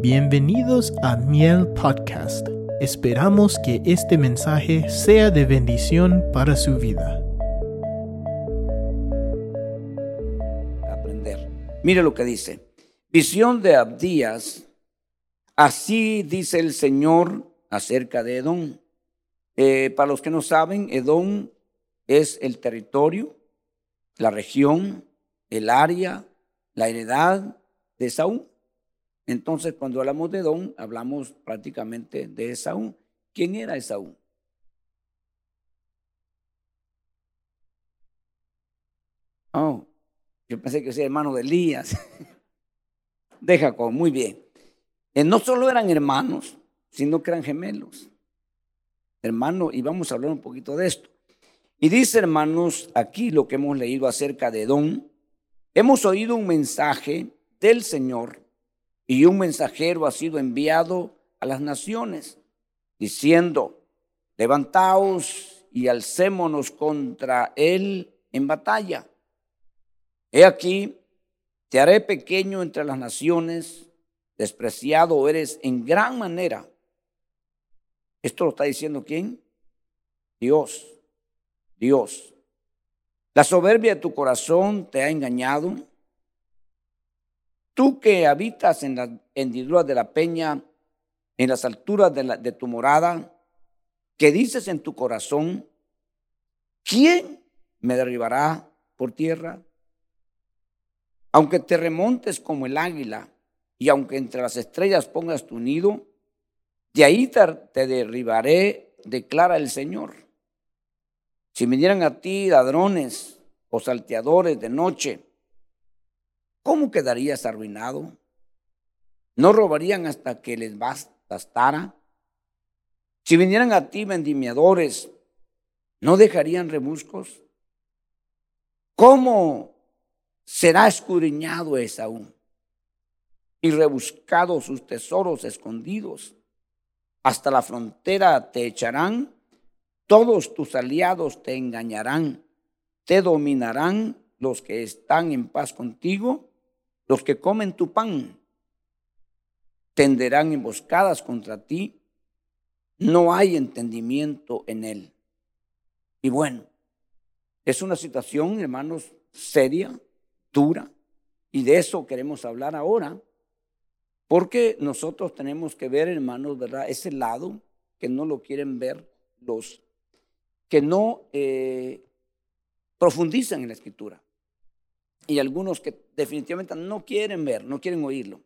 Bienvenidos a Miel Podcast. Esperamos que este mensaje sea de bendición para su vida. Aprender. Mire lo que dice. Visión de Abdías. Así dice el Señor acerca de Edom. Eh, para los que no saben, Edom es el territorio, la región, el área, la heredad de Saúl. Entonces, cuando hablamos de Edom, hablamos prácticamente de Esaú. ¿Quién era Esaú? Oh, yo pensé que era hermano de Elías, de Jacob, muy bien. Eh, no solo eran hermanos, sino que eran gemelos. Hermano, y vamos a hablar un poquito de esto. Y dice, hermanos, aquí lo que hemos leído acerca de Edom, hemos oído un mensaje del Señor y un mensajero ha sido enviado a las naciones, diciendo, levantaos y alcémonos contra él en batalla. He aquí, te haré pequeño entre las naciones, despreciado eres en gran manera. Esto lo está diciendo quién? Dios, Dios. La soberbia de tu corazón te ha engañado Tú que habitas en las hendiduras de la peña, en las alturas de, tu morada, que dices en tu corazón, ¿quién me derribará por tierra? Aunque te remontes como el águila y aunque entre las estrellas pongas tu nido, de ahí te derribaré, declara el Señor. Si vinieran a ti ladrones o salteadores de noche, ¿cómo quedarías arruinado? ¿No robarían hasta que les bastara? Si vinieran a ti vendimiadores, ¿no dejarían rebuscos? ¿Cómo será escudriñado Esaú y rebuscados sus tesoros escondidos? Hasta la frontera te echarán, todos tus aliados te engañarán, te dominarán los que están en paz contigo los que comen tu pan tenderán emboscadas contra ti. No hay entendimiento en él. Y bueno, es una situación, hermanos, seria, dura, y de eso queremos hablar ahora, porque nosotros tenemos que ver, hermanos, ¿verdad? Ese lado que no lo quieren ver los que no eh, profundizan en la escritura y algunos que definitivamente no quieren ver, no quieren oírlo.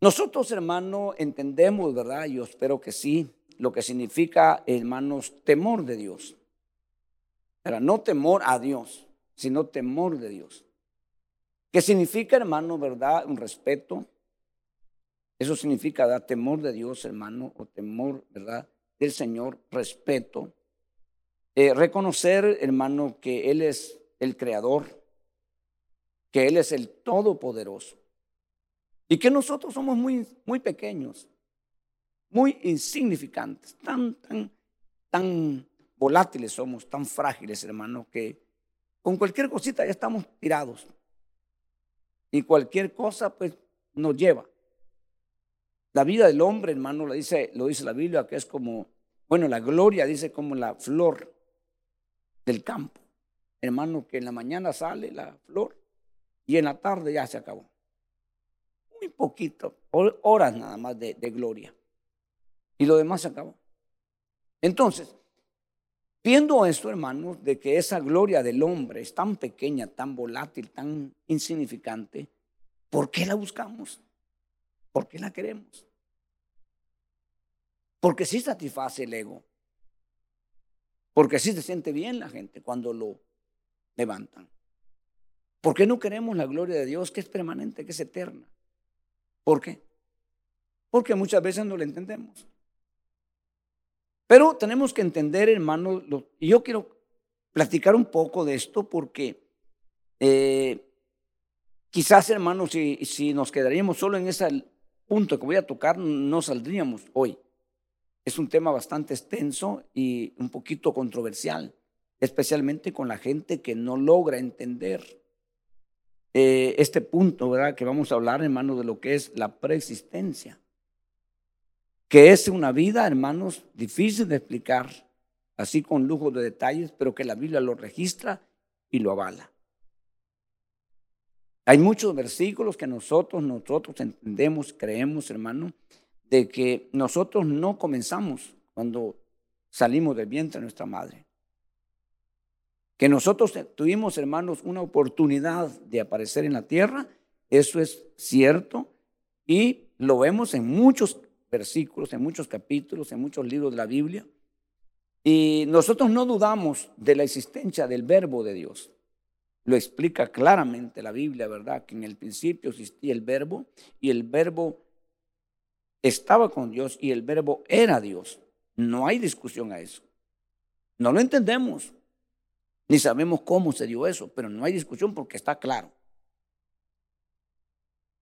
Nosotros, hermano, entendemos, ¿verdad? Yo espero que sí, lo que significa, hermanos, temor de Dios. Pero no temor a Dios, sino temor de Dios. ¿Qué significa, hermano, verdad? Un respeto. Eso significa dar temor de Dios, hermano, o temor, ¿verdad? Del Señor, respeto. Eh, reconocer, hermano, que Él es el creador, que Él es el Todopoderoso. Y que nosotros somos muy, muy pequeños, muy insignificantes, tan, tan, tan volátiles somos, tan frágiles, hermano, que con cualquier cosita ya estamos tirados. Y cualquier cosa, pues, nos lleva. La vida del hombre, hermano, lo dice, lo dice la Biblia, que es como, bueno, la gloria dice como la flor del campo. Hermano, que en la mañana sale la flor y en la tarde ya se acabó. Muy poquito, horas nada más de, gloria. Y lo demás se acabó. Entonces, viendo esto, hermanos, de que esa gloria del hombre es tan pequeña, tan volátil, tan insignificante, ¿por qué la buscamos? ¿Por qué la queremos? Porque sí satisface el ego. Porque sí se siente bien la gente cuando lo levantan. ¿Por qué no queremos la gloria de Dios que es permanente, que es eterna? ¿Por qué? Porque muchas veces no la entendemos. Pero tenemos que entender, hermanos, y yo quiero platicar un poco de esto porque eh, quizás, hermanos, si, si nos quedaríamos solo en ese punto que voy a tocar, no saldríamos hoy. Es un tema bastante extenso y un poquito controversial, especialmente con la gente que no logra entender eh, este punto, ¿verdad? Que vamos a hablar, hermanos, de lo que es la preexistencia. Que es una vida, hermanos, difícil de explicar, así con lujo de detalles, pero que la Biblia lo registra y lo avala. Hay muchos versículos que nosotros, nosotros entendemos, creemos, hermano, de que nosotros no comenzamos cuando salimos del vientre de nuestra madre. Que nosotros tuvimos, hermanos, una oportunidad de aparecer en la tierra, eso es cierto, y lo vemos en muchos versículos, en muchos capítulos, en muchos libros de la Biblia. Y nosotros no dudamos de la existencia del verbo de Dios. Lo explica claramente la Biblia, ¿verdad? Que en el principio existía el verbo y el verbo estaba con Dios y el verbo era Dios. No hay discusión a eso. No lo entendemos, ni sabemos cómo se dio eso, pero no hay discusión porque está claro.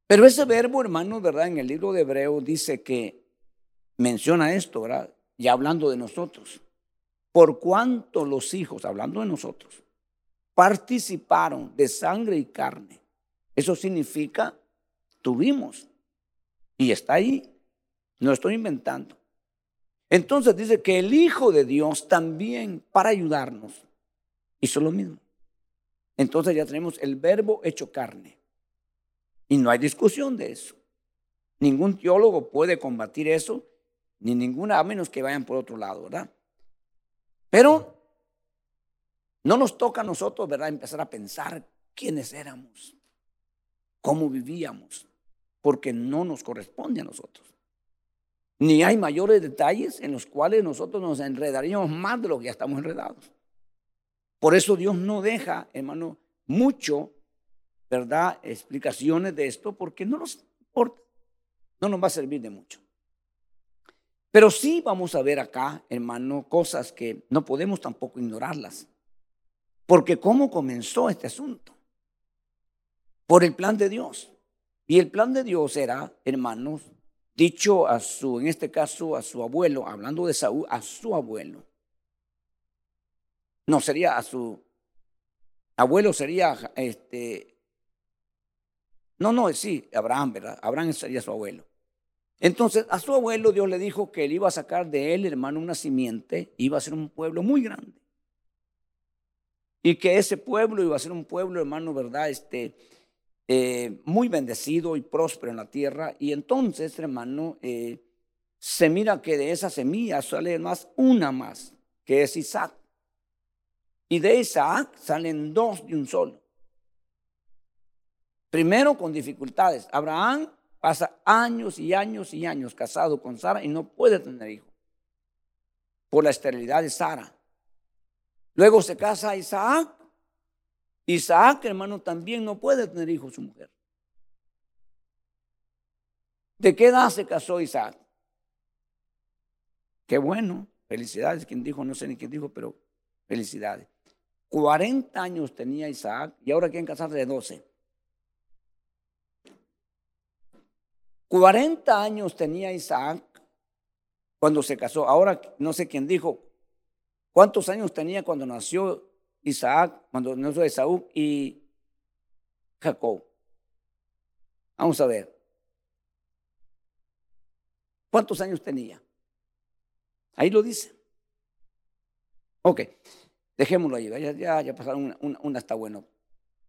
Pero ese verbo, hermano, ¿verdad? En el libro de Hebreo dice que menciona esto, ¿verdad? Ya hablando de nosotros. Por cuanto los hijos, hablando de nosotros, participaron de sangre y carne. Eso significa tuvimos. Y está ahí. No estoy inventando. Entonces dice que el Hijo de Dios también para ayudarnos hizo lo mismo. Entonces ya tenemos el verbo hecho carne. Y no hay discusión de eso. Ningún teólogo puede combatir eso, ni ninguna, a menos que vayan por otro lado, ¿verdad? Pero no nos toca a nosotros, ¿verdad?, empezar a pensar quiénes éramos, cómo vivíamos, porque no nos corresponde a nosotros. Ni hay mayores detalles en los cuales nosotros nos enredaríamos más de lo que ya estamos enredados. Por eso Dios no deja, hermano, mucho, ¿verdad?, explicaciones de esto, porque no nos importa, no nos va a servir de mucho. Pero sí vamos a ver acá, hermano, cosas que no podemos tampoco ignorarlas. Porque ¿cómo comenzó este asunto? Por el plan de Dios. Y el plan de Dios era, hermanos, dicho a su, en este caso, a su abuelo, hablando de Saúl, a su abuelo. No sería a su abuelo, sería este. No, no, sí, Abraham, ¿verdad? Abraham sería su abuelo. Entonces, a su abuelo Dios le dijo que él iba a sacar de él, hermano, una simiente, iba a ser un pueblo muy grande. Y que ese pueblo iba a ser un pueblo, hermano, ¿verdad? Este, eh, muy bendecido y próspero en la tierra. Y entonces, hermano, eh, se mira que de esa semilla sale más una más, que es Isaac. Y de Isaac salen dos de un solo. Primero con dificultades. Abraham pasa años y años y años casado con Sara y no puede tener hijo por la esterilidad de Sara. Luego se casa Isaac. Isaac, hermano, también no puede tener hijos su mujer. ¿De qué edad se casó Isaac? Qué bueno, felicidades. Quien dijo, no sé ni quién dijo, pero felicidades. 40 años tenía Isaac y ahora quieren casarse de 12. 40 años tenía Isaac cuando se casó. Ahora no sé quién dijo, ¿Cuántos años tenía cuando nació Isaac, cuando nació Esaú y Jacob? Vamos a ver. ¿Cuántos años tenía? Ahí lo dice. Ok, dejémoslo ahí. Ya, ya, pasaron una, una, está bueno.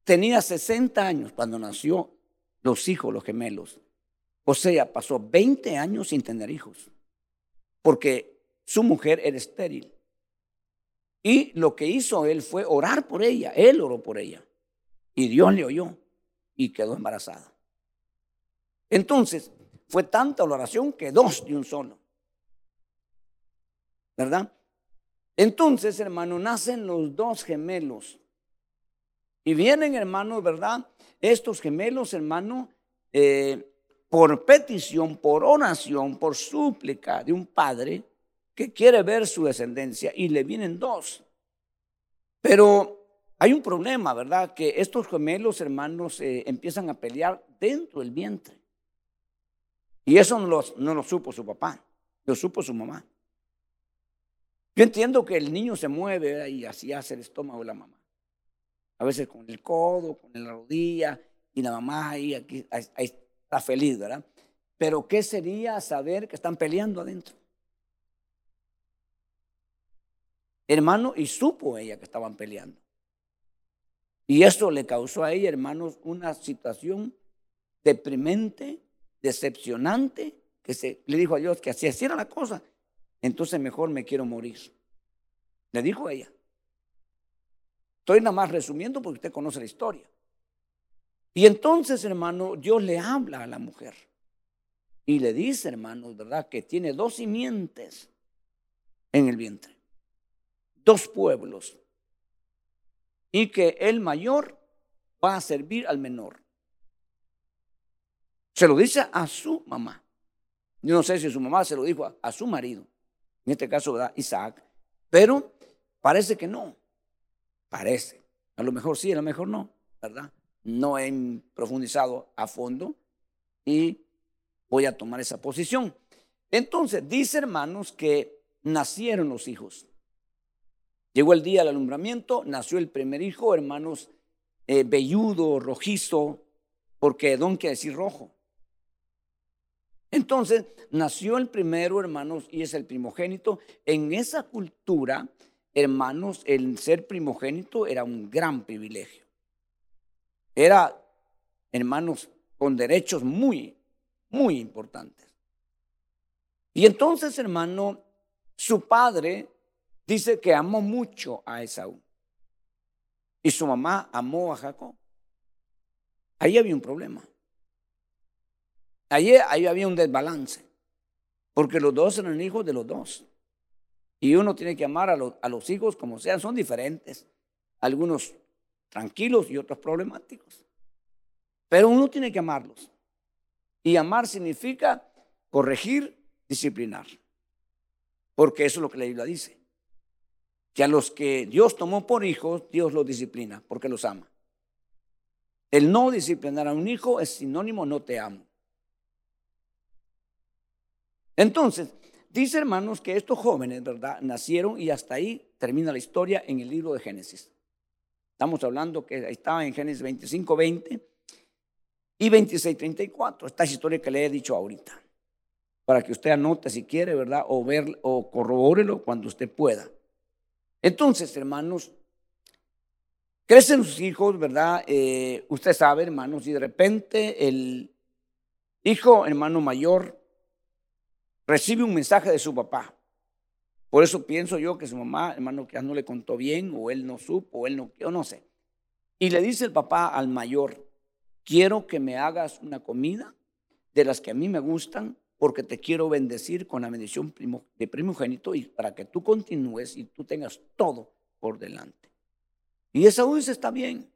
Tenía 60 años cuando nació los hijos, los gemelos. O sea, pasó 20 años sin tener hijos. Porque su mujer era estéril. Y lo que hizo él fue orar por ella. Él oró por ella. Y Dios le oyó y quedó embarazada. Entonces, fue tanta la oración que dos de un solo. ¿Verdad? Entonces, hermano, nacen los dos gemelos. Y vienen, hermano, ¿verdad? Estos gemelos, hermano, eh, por petición, por oración, por súplica de un padre, que quiere ver su descendencia y le vienen dos. Pero hay un problema, ¿verdad? Que estos gemelos hermanos eh, empiezan a pelear dentro del vientre. Y eso no lo, no lo supo su papá, lo supo su mamá. Yo entiendo que el niño se mueve y así hace el estómago de la mamá. A veces con el codo, con la rodilla, y la mamá ahí, aquí, está feliz, ¿verdad? Pero ¿qué sería saber que están peleando adentro? Hermano, y supo ella que estaban peleando. Y eso le causó a ella, hermanos, una situación deprimente, decepcionante, que se, le dijo a Dios que así hiciera la cosa, entonces mejor me quiero morir. Le dijo ella. Estoy nada más resumiendo porque usted conoce la historia. Y entonces, hermano, Dios le habla a la mujer y le dice, hermano, ¿verdad? Que tiene dos simientes en el vientre, dos pueblos, y que el mayor va a servir al menor. Se lo dice a su mamá. Yo no sé si su mamá se lo dijo a, a su marido, en este caso, ¿verdad? Isaac, pero parece que no, parece. A lo mejor sí, a lo mejor no, ¿verdad? No he profundizado a fondo y voy a tomar esa posición. Entonces, dice hermanos que nacieron los hijos. Llegó el día del alumbramiento, nació el primer hijo, hermanos, eh, velludo, rojizo, porque don quiere decir rojo. Entonces, nació el primero, hermanos, y es el primogénito. En esa cultura, hermanos, el ser primogénito era un gran privilegio. Era, hermanos, con derechos muy, muy importantes. Y entonces, hermano, su padre dice que amó mucho a Esaú. Y su mamá amó a Jacob. Ahí había un problema. Ahí, ahí había un desbalance. Porque los dos eran hijos de los dos. Y uno tiene que amar a a los hijos como sean, son diferentes. Algunos tranquilos y otros problemáticos. Pero uno tiene que amarlos. Y amar significa corregir, disciplinar. Porque eso es lo que la Biblia dice. Que a los que Dios tomó por hijos, Dios los disciplina, porque los ama. El no disciplinar a un hijo es sinónimo no te amo. Entonces, dice hermanos que estos jóvenes, ¿verdad? Nacieron y hasta ahí termina la historia en el libro de Génesis. Estamos hablando que estaba en Génesis 25, 20 y 2634. Esta es historia que le he dicho ahorita. Para que usted anote si quiere, ¿verdad? O ver o corrobórelo cuando usted pueda. Entonces, hermanos, crecen sus hijos, ¿verdad? Eh, usted sabe, hermanos, y de repente el hijo, hermano mayor, recibe un mensaje de su papá. Por eso pienso yo que su mamá, hermano, que no le contó bien, o él no supo, o él no, o no sé. Y le dice el papá al mayor, quiero que me hagas una comida de las que a mí me gustan, porque te quiero bendecir con la bendición de primogénito y para que tú continúes y tú tengas todo por delante. Y Esaú dice, está bien.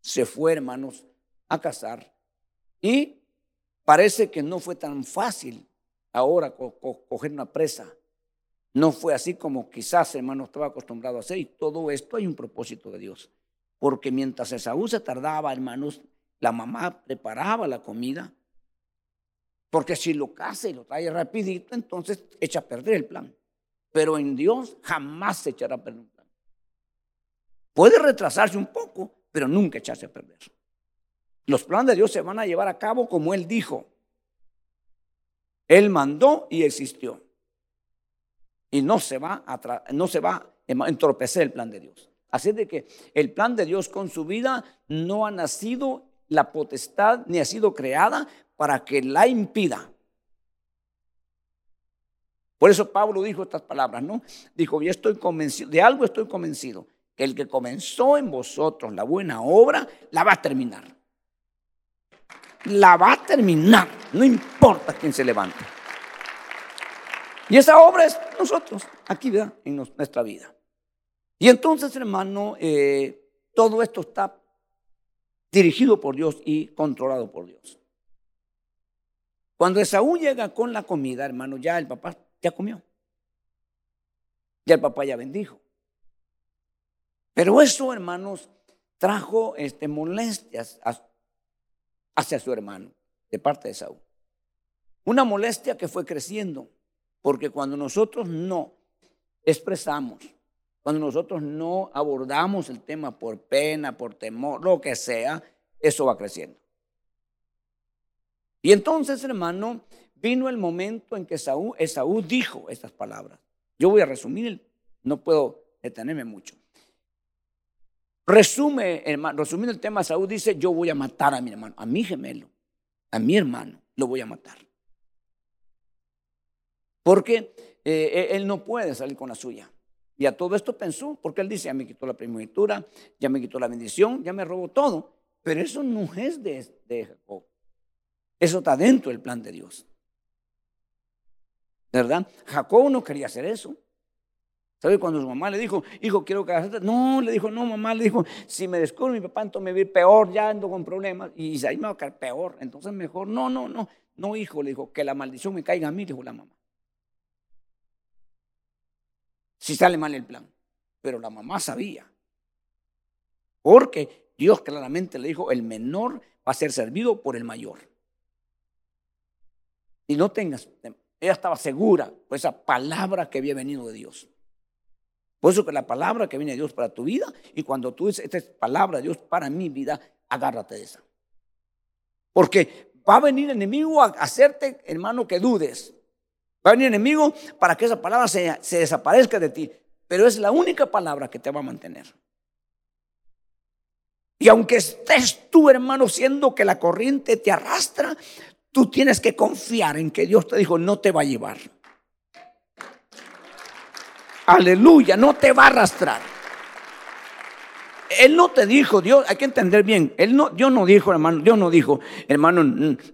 Se fue, hermanos, a casar. Y parece que no fue tan fácil ahora coger una presa. No fue así como quizás, hermano, estaba acostumbrado a hacer. Y todo esto hay un propósito de Dios. Porque mientras Esaú se tardaba, hermanos, la mamá preparaba la comida, porque si lo casa y lo trae rapidito, entonces echa a perder el plan. Pero en Dios jamás se echará a perder un plan. Puede retrasarse un poco, pero nunca echarse a perder. Los planes de Dios se van a llevar a cabo como Él dijo. Él mandó y existió. Y no se va a, no se va a entorpecer el plan de Dios. Así de que el plan de Dios con su vida no ha nacido la potestad ni ha sido creada para que la impida. Por eso Pablo dijo estas palabras, ¿no? Dijo, yo estoy convencido, de algo estoy convencido, que el que comenzó en vosotros la buena obra, la va a terminar. La va a terminar, no importa quién se levante. Y esa obra es nosotros, aquí, ¿verdad? En nuestra vida. Y entonces, hermano, eh, todo esto está dirigido por Dios y controlado por Dios. Cuando Esaú llega con la comida, hermano, ya el papá ya comió. Ya el papá ya bendijo. Pero eso, hermanos, trajo este, molestias hacia su hermano de parte de Esaú. Una molestia que fue creciendo, porque cuando nosotros no expresamos cuando nosotros no abordamos el tema por pena, por temor, lo que sea, eso va creciendo. Y entonces, hermano, vino el momento en que Esaú, Esaú dijo estas palabras. Yo voy a resumir, no puedo detenerme mucho. Resume, hermano, resumiendo el tema, Saúl dice, yo voy a matar a mi hermano, a mi gemelo, a mi hermano, lo voy a matar. Porque eh, él no puede salir con la suya. Y a todo esto pensó, porque él dice, ya me quitó la primogenitura, ya me quitó la bendición, ya me robó todo. Pero eso no es de, de Jacob. Eso está dentro del plan de Dios. ¿Verdad? Jacob no quería hacer eso. ¿Sabe cuando su mamá le dijo, hijo, quiero hagas No, le dijo, no, mamá, le dijo, si me descubro mi papá, entonces me voy peor, ya ando con problemas. Y ahí me va a caer peor. Entonces mejor, no, no, no, no, hijo, le dijo, que la maldición me caiga a mí, dijo la mamá. Si sale mal el plan. Pero la mamá sabía. Porque Dios claramente le dijo, el menor va a ser servido por el mayor. Y no tengas, ella estaba segura por esa palabra que había venido de Dios. Por eso que la palabra que viene de Dios para tu vida, y cuando tú dices, esta es palabra de Dios para mi vida, agárrate de esa. Porque va a venir enemigo a hacerte, hermano, que dudes. Va a venir enemigo para que esa palabra se, se desaparezca de ti. Pero es la única palabra que te va a mantener. Y aunque estés tú, hermano, siendo que la corriente te arrastra, tú tienes que confiar en que Dios te dijo, no te va a llevar. Aleluya, no te va a arrastrar. Él no te dijo, Dios, hay que entender bien, él no, Dios no dijo, hermano, Dios no dijo, hermano,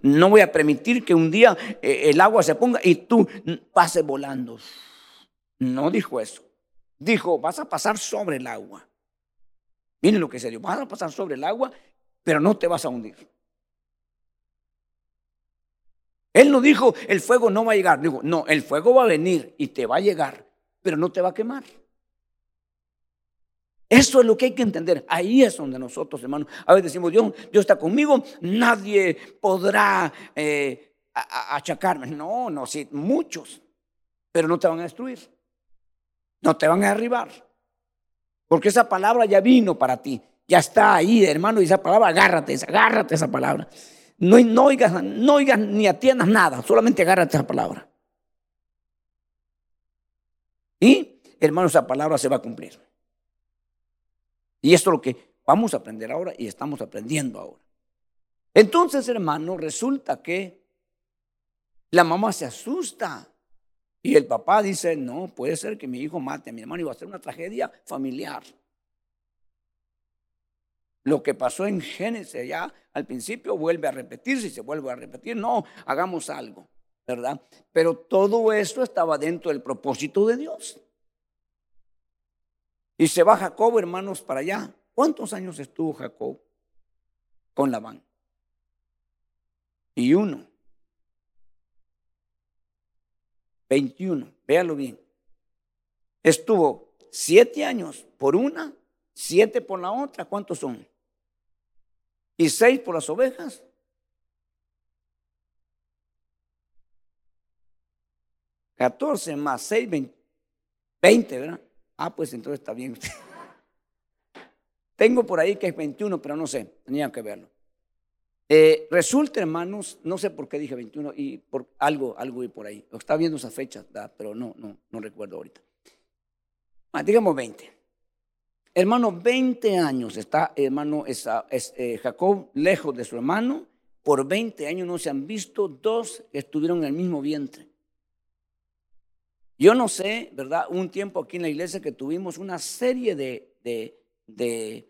no voy a permitir que un día eh, el agua se ponga y tú pases volando. No dijo eso. Dijo, vas a pasar sobre el agua. Miren lo que se dio, vas a pasar sobre el agua, pero no te vas a hundir. Él no dijo, el fuego no va a llegar. Dijo, no, el fuego va a venir y te va a llegar pero no te va a quemar. Eso es lo que hay que entender. Ahí es donde nosotros, hermanos, a veces decimos, Dios, Dios está conmigo, nadie podrá eh, achacarme. No, no, sí, muchos, pero no te van a destruir. No te van a derribar. Porque esa palabra ya vino para ti. Ya está ahí, hermano, y esa palabra, agárrate, agárrate esa palabra. No, no, oigas, no oigas ni atiendas nada, solamente agárrate esa palabra. Y, hermanos, esa palabra se va a cumplir. Y esto es lo que vamos a aprender ahora y estamos aprendiendo ahora. Entonces, hermano, resulta que la mamá se asusta y el papá dice, no, puede ser que mi hijo mate a mi hermano y va a ser una tragedia familiar. Lo que pasó en Génesis ya al principio vuelve a repetirse y se vuelve a repetir. No, hagamos algo. ¿Verdad? Pero todo esto estaba dentro del propósito de Dios. Y se va Jacob, hermanos, para allá. ¿Cuántos años estuvo Jacob con Labán? Y uno. 21, véalo bien. Estuvo siete años por una, siete por la otra. ¿Cuántos son? Y seis por las ovejas 14 más 6, 20, ¿verdad? Ah, pues entonces está bien. Tengo por ahí que es 21, pero no sé, tenía que verlo. Eh, resulta, hermanos, no sé por qué dije 21 y por algo, algo y por ahí. Está viendo esa fecha, pero no, no, no recuerdo ahorita. Ah, digamos 20. Hermano, 20 años está, hermano, es, eh, Jacob lejos de su hermano. Por 20 años no se han visto dos que estuvieron en el mismo vientre. Yo no sé, ¿verdad? Un tiempo aquí en la iglesia que tuvimos una serie de, de, de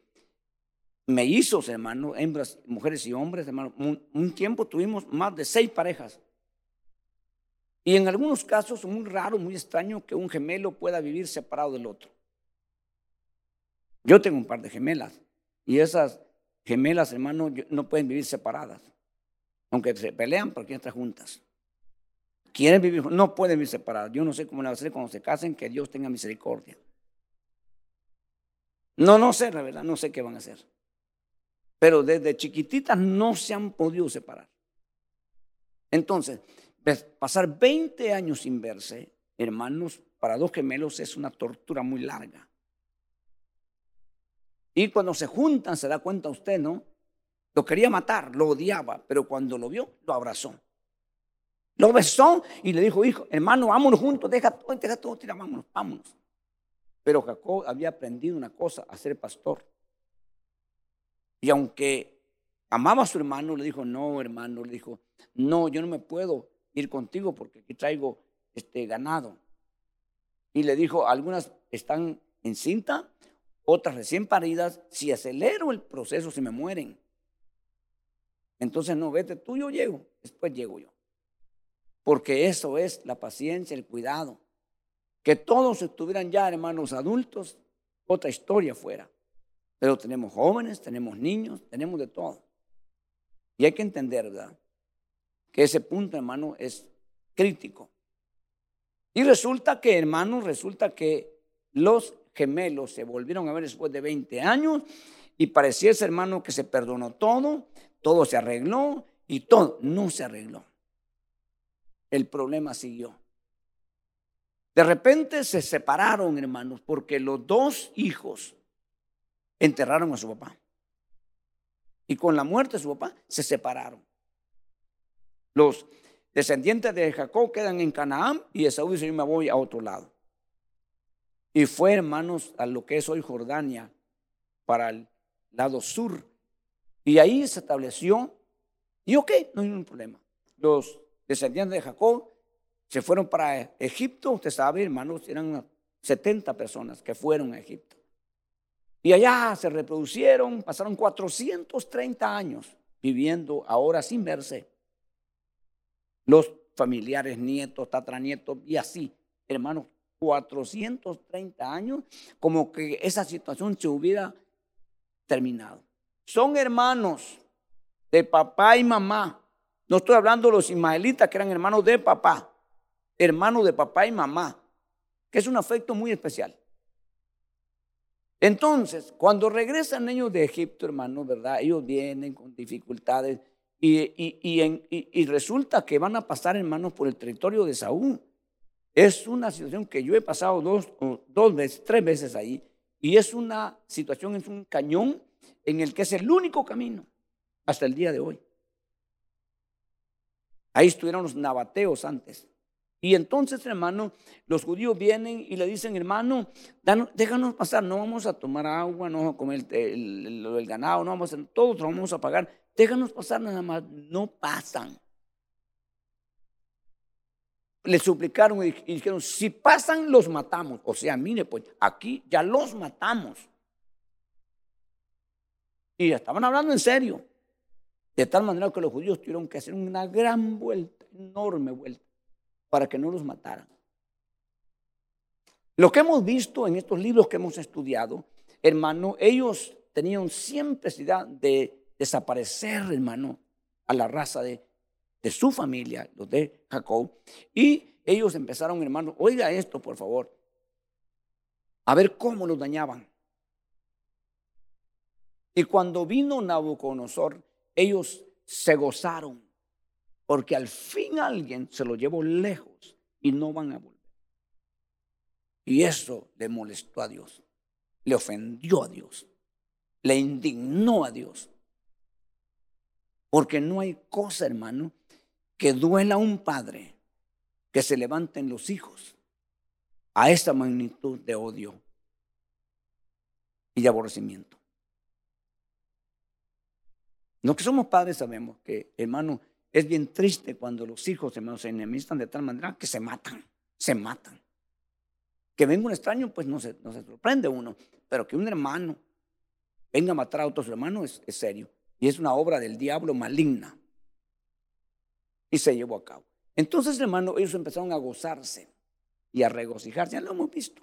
mellizos, hermano, hembras, mujeres y hombres, hermano. Un, tiempo tuvimos más de seis parejas. Y en algunos casos, muy raro, muy extraño que un gemelo pueda vivir separado del otro. Yo tengo un par de gemelas y esas gemelas, hermano, no pueden vivir separadas. Aunque se pelean, porque están juntas. Quieren vivir, no pueden vivir separados. Yo no sé cómo le va a hacer cuando se casen, que Dios tenga misericordia. No, no sé, la verdad, no sé qué van a hacer. Pero desde chiquititas no se han podido separar. Entonces, pasar 20 años sin verse, hermanos, para dos gemelos es una tortura muy larga. Y cuando se juntan, se da cuenta usted, ¿no? Lo quería matar, lo odiaba, pero cuando lo vio, lo abrazó. Lo besó y le dijo, hijo, hermano, vámonos juntos, deja todo, deja todo, tira, vámonos, vámonos. Pero Jacob había aprendido una cosa, a ser pastor. Y aunque amaba a su hermano, le dijo, no, hermano, le dijo, no, yo no me puedo ir contigo porque aquí traigo este ganado. Y le dijo, algunas están en cinta, otras recién paridas, si acelero el proceso se me mueren. Entonces no, vete tú, yo llego, después llego yo. Porque eso es la paciencia, el cuidado. Que todos estuvieran ya, hermanos adultos, otra historia fuera. Pero tenemos jóvenes, tenemos niños, tenemos de todo. Y hay que entender, ¿verdad? Que ese punto, hermano, es crítico. Y resulta que, hermanos, resulta que los gemelos se volvieron a ver después de 20 años y parecía ese hermano que se perdonó todo, todo se arregló y todo no se arregló el problema siguió. De repente se separaron, hermanos, porque los dos hijos enterraron a su papá. Y con la muerte de su papá se separaron. Los descendientes de Jacob quedan en Canaán y Esaú dice, yo me voy a otro lado. Y fue, hermanos, a lo que es hoy Jordania, para el lado sur. Y ahí se estableció, y ok, no hay ningún problema. Los descendientes de Jacob, se fueron para Egipto. Usted sabe, hermanos, eran 70 personas que fueron a Egipto. Y allá se reproducieron, pasaron 430 años viviendo ahora sin verse. Los familiares, nietos, tatranietos y así, hermanos, 430 años, como que esa situación se hubiera terminado. Son hermanos de papá y mamá, no estoy hablando de los ismaelitas que eran hermanos de papá, hermanos de papá y mamá, que es un afecto muy especial. Entonces, cuando regresan ellos de Egipto, hermanos, ¿verdad? Ellos vienen con dificultades y, resulta que van a pasar, hermanos, por el territorio de Saúl. Es una situación que yo he pasado dos, dos veces, tres veces ahí, y es una situación, es un cañón en el que es el único camino hasta el día de hoy. Ahí estuvieron los nabateos antes. Y entonces, hermano, los judíos vienen y le dicen, hermano, déjanos pasar, no vamos a tomar agua, no vamos a comer el, ganado, no vamos a hacer, todo lo vamos a pagar, déjanos pasar nada más, no pasan. Le suplicaron y dijeron, si pasan, los matamos. O sea, mire, pues aquí ya los matamos. Y estaban hablando en serio. De tal manera que los judíos tuvieron que hacer una gran vuelta, enorme vuelta, para que no los mataran. Lo que hemos visto en estos libros que hemos estudiado, hermano, ellos tenían siempre necesidad de desaparecer, hermano, a la raza de, de su familia, los de Jacob. Y ellos empezaron, hermano, oiga esto, por favor, a ver cómo los dañaban. Y cuando vino Nabucodonosor, ellos se gozaron porque al fin alguien se lo llevó lejos y no van a volver. Y eso le molestó a Dios, le ofendió a Dios, le indignó a Dios. Porque no hay cosa, hermano, que duela a un padre que se levanten los hijos a esta magnitud de odio y de aborrecimiento. Los que somos padres sabemos que, hermano, es bien triste cuando los hijos, hermanos, se enemistan de tal manera que se matan, se matan. Que venga un extraño, pues no se, no se sorprende uno, pero que un hermano venga a matar a otro hermano es, es serio. Y es una obra del diablo maligna. Y se llevó a cabo. Entonces, hermano, ellos empezaron a gozarse y a regocijarse. Ya lo hemos visto.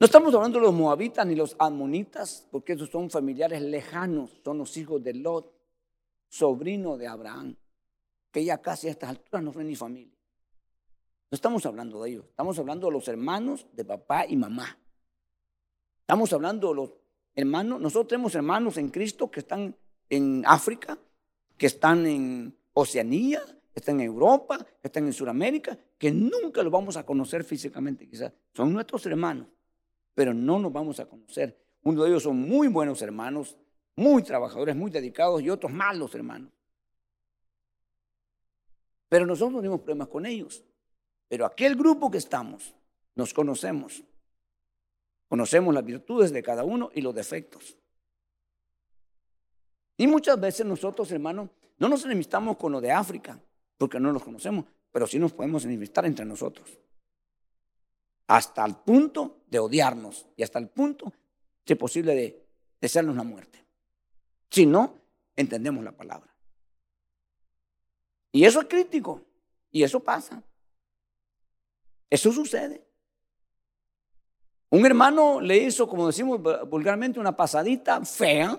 No estamos hablando de los moabitas ni los amonitas, porque esos son familiares lejanos, son los hijos de Lot, sobrino de Abraham, que ya casi a estas alturas no son ni familia. No estamos hablando de ellos, estamos hablando de los hermanos de papá y mamá. Estamos hablando de los hermanos, nosotros tenemos hermanos en Cristo que están en África, que están en Oceanía, que están en Europa, que están en Sudamérica, que nunca los vamos a conocer físicamente quizás. Son nuestros hermanos pero no nos vamos a conocer. Uno de ellos son muy buenos hermanos, muy trabajadores, muy dedicados y otros malos, hermanos. Pero nosotros no tenemos problemas con ellos. Pero aquel grupo que estamos, nos conocemos. Conocemos las virtudes de cada uno y los defectos. Y muchas veces nosotros, hermanos, no nos enemistamos con lo de África, porque no los conocemos, pero sí nos podemos enemistar entre nosotros. Hasta el punto de odiarnos y hasta el punto, si es posible, de desearnos la muerte. Si no, entendemos la palabra. Y eso es crítico. Y eso pasa. Eso sucede. Un hermano le hizo, como decimos vulgarmente, una pasadita fea.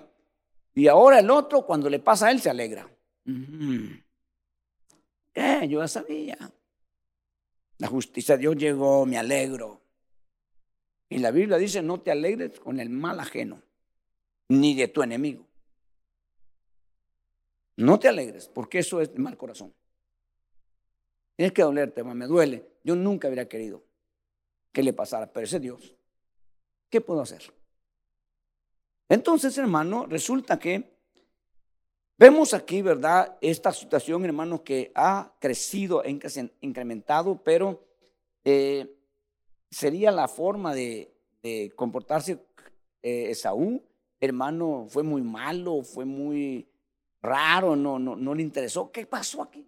Y ahora el otro, cuando le pasa a él, se alegra. Eh, yo ya sabía. La justicia de Dios llegó, me alegro. Y la Biblia dice, no te alegres con el mal ajeno, ni de tu enemigo. No te alegres, porque eso es de mal corazón. Tienes que dolerte, me duele. Yo nunca hubiera querido que le pasara, pero ese Dios. ¿Qué puedo hacer? Entonces, hermano, resulta que vemos aquí, ¿verdad? Esta situación, hermano, que ha crecido, incrementado, pero eh, sería la forma de, comportarse eh, Esaú. Hermano, fue muy malo, fue muy raro, no, no, no le interesó. ¿Qué pasó aquí?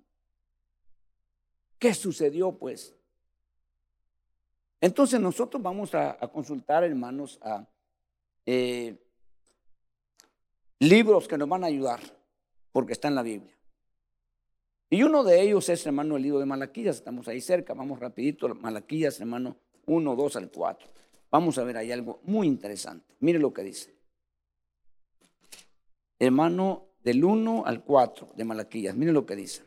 ¿Qué sucedió pues? Entonces nosotros vamos a, consultar, hermanos, a eh, libros que nos van a ayudar, porque está en la Biblia. Y uno de ellos es, hermano, el libro de Malaquías, estamos ahí cerca, vamos rapidito, Malaquías, hermano, 1, 2 al 4. Vamos a ver ahí algo muy interesante. Mire lo que dice. Hermano, del 1 al 4 de Malaquías, mire lo que dice.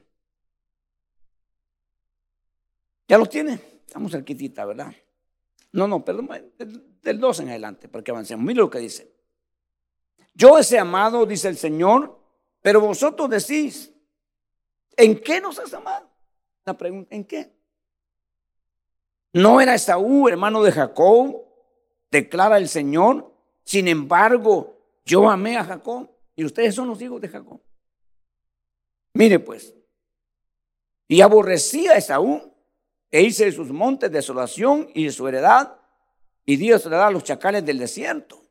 ¿Ya lo tiene? Estamos cerquitita, ¿verdad? No, no, perdón, del 2 en adelante, para que avancemos. Mire lo que dice. Yo ese amado, dice el Señor, pero vosotros decís, ¿en qué nos has amado? La pregunta, ¿en qué? ¿No era Esaú, hermano de Jacob? Declara el Señor. Sin embargo, yo amé a Jacob y ustedes son los hijos de Jacob. Mire pues, y aborrecía a Esaú e hice de sus montes desolación y de su heredad, y Dios le da a los chacales del desierto.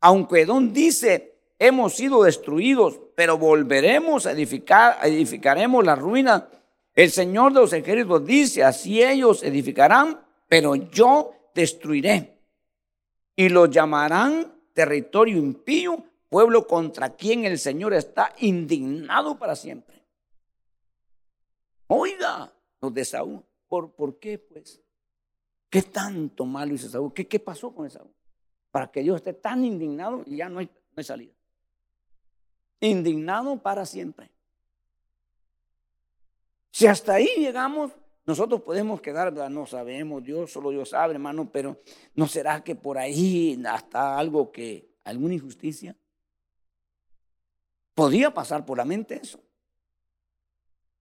Aunque Edom dice, hemos sido destruidos, pero volveremos a edificar, edificaremos la ruina. El Señor de los ejércitos dice, así ellos edificarán, pero yo destruiré. Y los llamarán territorio impío, pueblo contra quien el Señor está indignado para siempre. Oiga, los de Saúl. ¿Por, qué, pues? ¿Qué tanto malo hizo Saúl? ¿Qué, ¿Qué pasó con Saúl? Para que Dios esté tan indignado y ya no hay, salida. Indignado para siempre. Si hasta ahí llegamos, nosotros podemos quedar, no sabemos, Dios, solo Dios sabe, hermano, pero ¿no será que por ahí hasta algo que, alguna injusticia? Podía pasar por la mente eso.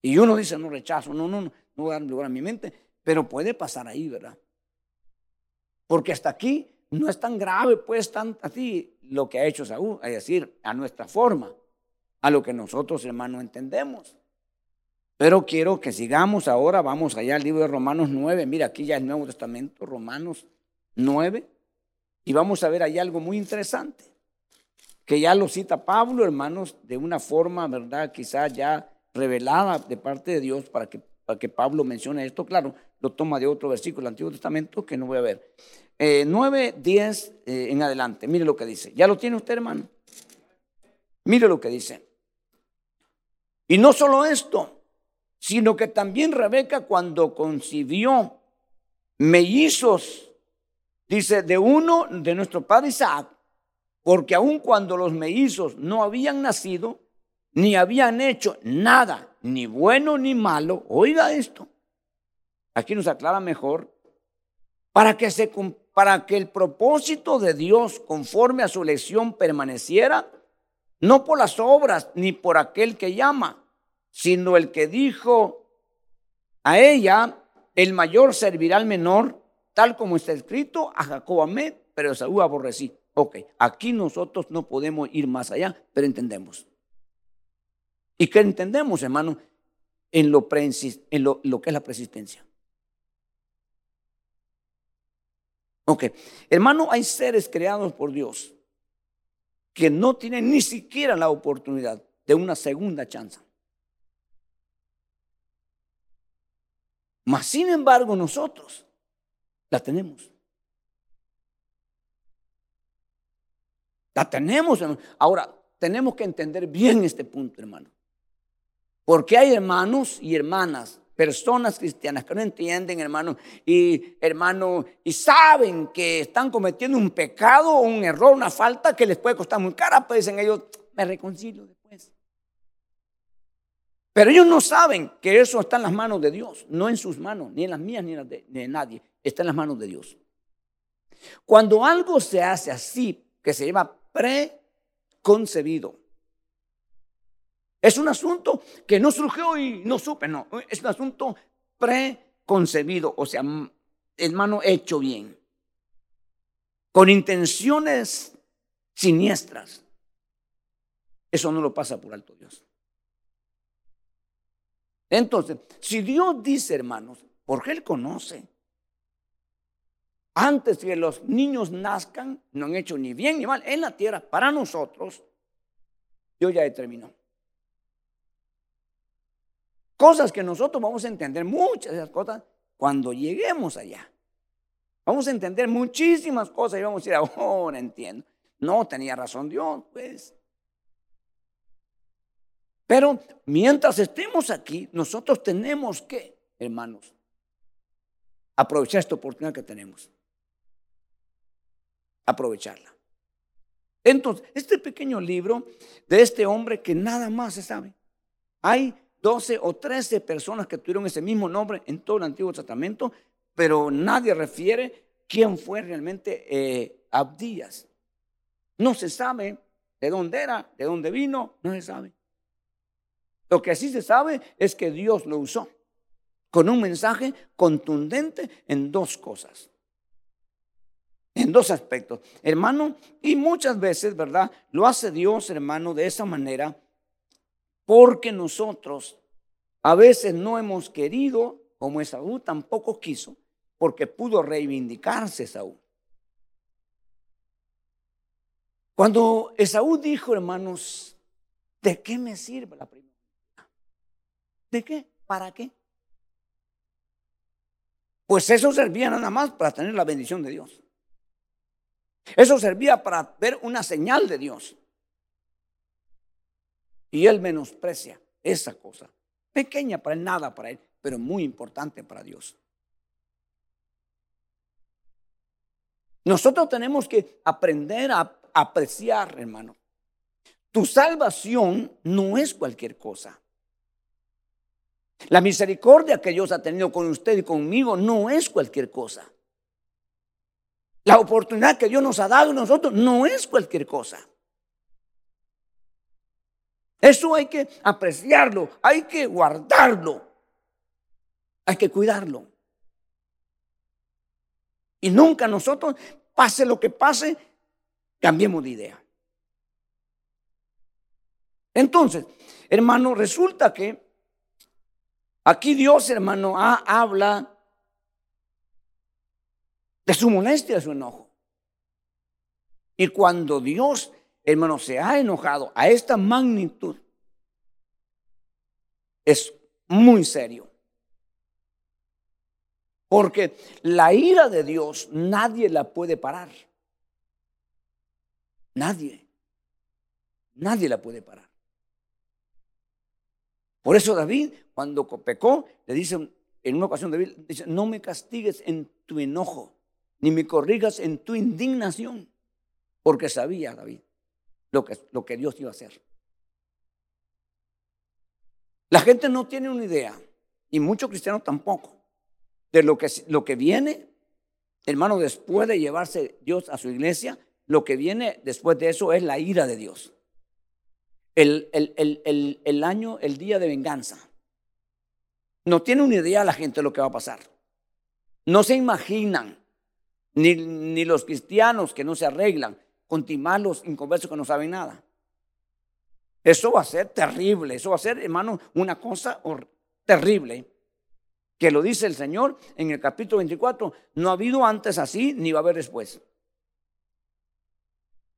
Y uno dice, no rechazo, no, no, no, no voy a dar lugar a mi mente, pero puede pasar ahí, ¿verdad? Porque hasta aquí no es tan grave, pues, tan así lo que ha hecho Saúl, es decir, a nuestra forma, a lo que nosotros, hermanos, entendemos. Pero quiero que sigamos ahora, vamos allá al libro de Romanos 9, mira, aquí ya el Nuevo Testamento, Romanos 9, y vamos a ver ahí algo muy interesante, que ya lo cita Pablo, hermanos, de una forma, ¿verdad? Quizá ya revelada de parte de Dios para que, para que Pablo mencione esto. Claro, lo toma de otro versículo del Antiguo Testamento que no voy a ver. 9, 10 en adelante. Mire lo que dice. ¿Ya lo tiene usted, hermano? Mire lo que dice. Y no solo esto, sino que también Rebeca cuando concibió mellizos, dice, de uno de nuestro padre Isaac, porque aun cuando los mellizos no habían nacido, ni habían hecho nada, ni bueno ni malo. Oiga esto. Aquí nos aclara mejor. Para que, se, para que el propósito de Dios conforme a su elección permaneciera, no por las obras ni por aquel que llama, sino el que dijo a ella, el mayor servirá al menor, tal como está escrito, a Jacob amé, pero a Saúl aborrecí. Ok, aquí nosotros no podemos ir más allá, pero entendemos. ¿Y qué entendemos, hermano? En lo, lo que es la persistencia. Ok, hermano, hay seres creados por Dios que no tienen ni siquiera la oportunidad de una segunda chance. Mas, sin embargo, nosotros la tenemos. La tenemos. Ahora, tenemos que entender bien este punto, hermano. Porque hay hermanos y hermanas, personas cristianas que no entienden, hermano, y hermano, y saben que están cometiendo un pecado, un error, una falta que les puede costar muy cara, pues dicen ellos, me reconcilio después. Pero ellos no saben que eso está en las manos de Dios, no en sus manos, ni en las mías, ni en las de, de nadie, está en las manos de Dios. Cuando algo se hace así, que se llama preconcebido. Es un asunto que no surgió y no supe, no. Es un asunto preconcebido, o sea, hermano, hecho bien. Con intenciones siniestras. Eso no lo pasa por alto Dios. Entonces, si Dios dice, hermanos, porque Él conoce antes que los niños nazcan, no han hecho ni bien ni mal en la tierra para nosotros, Dios ya determinó. Cosas que nosotros vamos a entender, muchas de esas cosas, cuando lleguemos allá. Vamos a entender muchísimas cosas y vamos a decir, ahora entiendo. No tenía razón Dios, pues. Pero mientras estemos aquí, nosotros tenemos que, hermanos, aprovechar esta oportunidad que tenemos aprovecharla. Entonces, este pequeño libro de este hombre que nada más se sabe, hay 12 o 13 personas que tuvieron ese mismo nombre en todo el Antiguo Testamento, pero nadie refiere quién fue realmente eh, Abdías. No se sabe de dónde era, de dónde vino, no se sabe. Lo que sí se sabe es que Dios lo usó con un mensaje contundente en dos cosas en dos aspectos, hermano, y muchas veces, ¿verdad? Lo hace Dios, hermano, de esa manera, porque nosotros a veces no hemos querido, como Esaú tampoco quiso, porque pudo reivindicarse Esaú. Cuando Esaú dijo, hermanos, ¿de qué me sirve la primera? ¿De qué? ¿Para qué? Pues eso servía nada más para tener la bendición de Dios. Eso servía para ver una señal de Dios. Y él menosprecia esa cosa. Pequeña para él, nada para él, pero muy importante para Dios. Nosotros tenemos que aprender a apreciar, hermano. Tu salvación no es cualquier cosa. La misericordia que Dios ha tenido con usted y conmigo no es cualquier cosa. La oportunidad que Dios nos ha dado a nosotros no es cualquier cosa. Eso hay que apreciarlo, hay que guardarlo, hay que cuidarlo. Y nunca nosotros, pase lo que pase, cambiemos de idea. Entonces, hermano, resulta que aquí Dios, hermano, habla de su molestia, de su enojo. Y cuando Dios, hermano, se ha enojado a esta magnitud, es muy serio. Porque la ira de Dios nadie la puede parar. Nadie. Nadie la puede parar. Por eso David, cuando pecó, le dice en una ocasión, David dice, no me castigues en tu enojo ni me corrijas en tu indignación, porque sabía, David, lo que, lo que Dios iba a hacer. La gente no tiene una idea, y muchos cristianos tampoco, de lo que, lo que viene, hermano, después de llevarse Dios a su iglesia, lo que viene después de eso es la ira de Dios. El, el, el, año, el día de venganza. No tiene una idea la gente de lo que va a pasar. No se imaginan ni, los cristianos que no se arreglan, con timalos inconversos que no saben nada. Eso va a ser terrible, eso va a ser, hermano, una cosa terrible. Que lo dice el Señor en el capítulo 24, no ha habido antes así, ni va a haber después.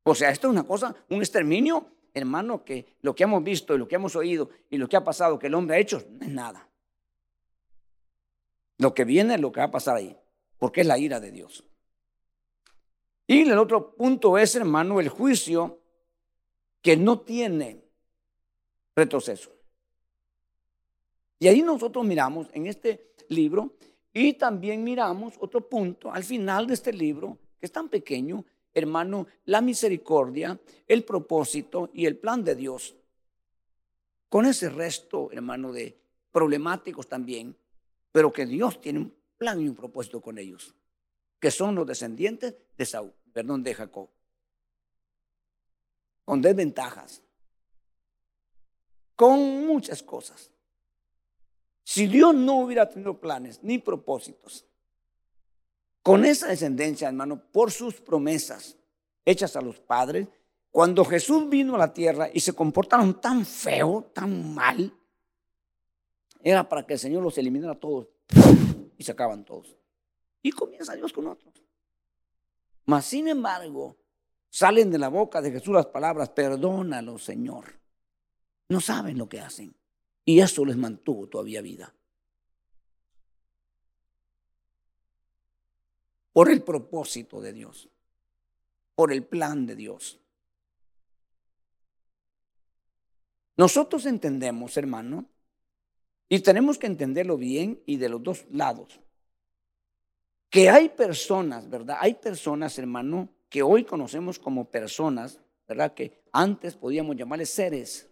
O sea, esto es una cosa, un exterminio, hermano, que lo que hemos visto y lo que hemos oído y lo que ha pasado, que el hombre ha hecho, no es nada. Lo que viene es lo que va a pasar ahí, porque es la ira de Dios. Y el otro punto es, hermano, el juicio que no tiene retroceso. Y ahí nosotros miramos en este libro y también miramos otro punto al final de este libro, que es tan pequeño, hermano, la misericordia, el propósito y el plan de Dios. Con ese resto, hermano, de problemáticos también, pero que Dios tiene un plan y un propósito con ellos, que son los descendientes de Saúl, perdón, de Jacob, con desventajas, con muchas cosas. Si Dios no hubiera tenido planes ni propósitos, con esa descendencia, hermano, por sus promesas hechas a los padres, cuando Jesús vino a la tierra y se comportaron tan feo, tan mal, era para que el Señor los eliminara todos y se acaban todos. Y comienza Dios con otros. Mas, sin embargo, salen de la boca de Jesús las palabras, perdónalo, Señor. No saben lo que hacen. Y eso les mantuvo todavía vida. por el propósito de Dios, por el plan de Dios. Nosotros entendemos, hermano, y tenemos que entenderlo bien y de los dos lados, que hay personas, ¿verdad? Hay personas, hermano, que hoy conocemos como personas, ¿verdad? Que antes podíamos llamarles seres.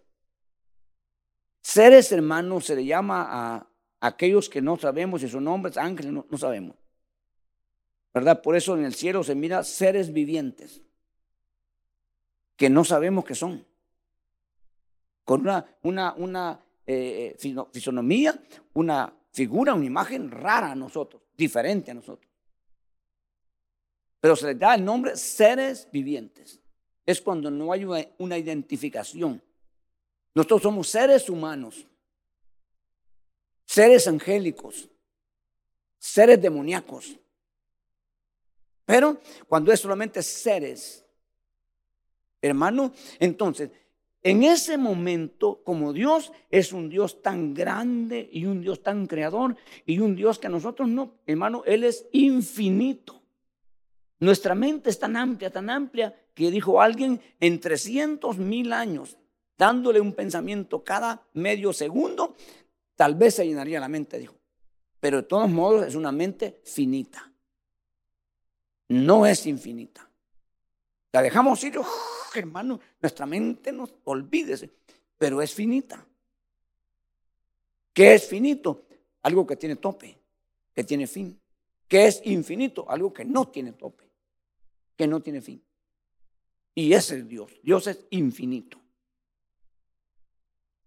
Seres, hermano, se le llama a aquellos que no sabemos si son hombres, ángeles, no sabemos. ¿verdad? Por eso en el cielo se mira seres vivientes que no sabemos qué son, con una, una, una eh, fisonomía, una figura, una imagen rara a nosotros, diferente a nosotros. Pero se les da el nombre seres vivientes. Es cuando no hay una, identificación. Nosotros somos seres humanos, seres angélicos, seres demoníacos, pero cuando es solamente seres, hermano, entonces, en ese momento, como Dios es un Dios tan grande y un Dios tan creador y un Dios que a nosotros no, hermano, Él es infinito. Nuestra mente es tan amplia, tan amplia, que dijo alguien en 300 mil años, dándole un pensamiento cada medio segundo, tal vez se llenaría la mente, dijo. Pero de todos modos es una mente finita no es infinita. La dejamos ir, hermano, nuestra mente nos olvídese, pero es finita. ¿Qué es finito? Algo que tiene tope, que tiene fin. ¿Qué es infinito? Algo que no tiene tope, que no tiene fin. Y ese es Dios. Dios es infinito.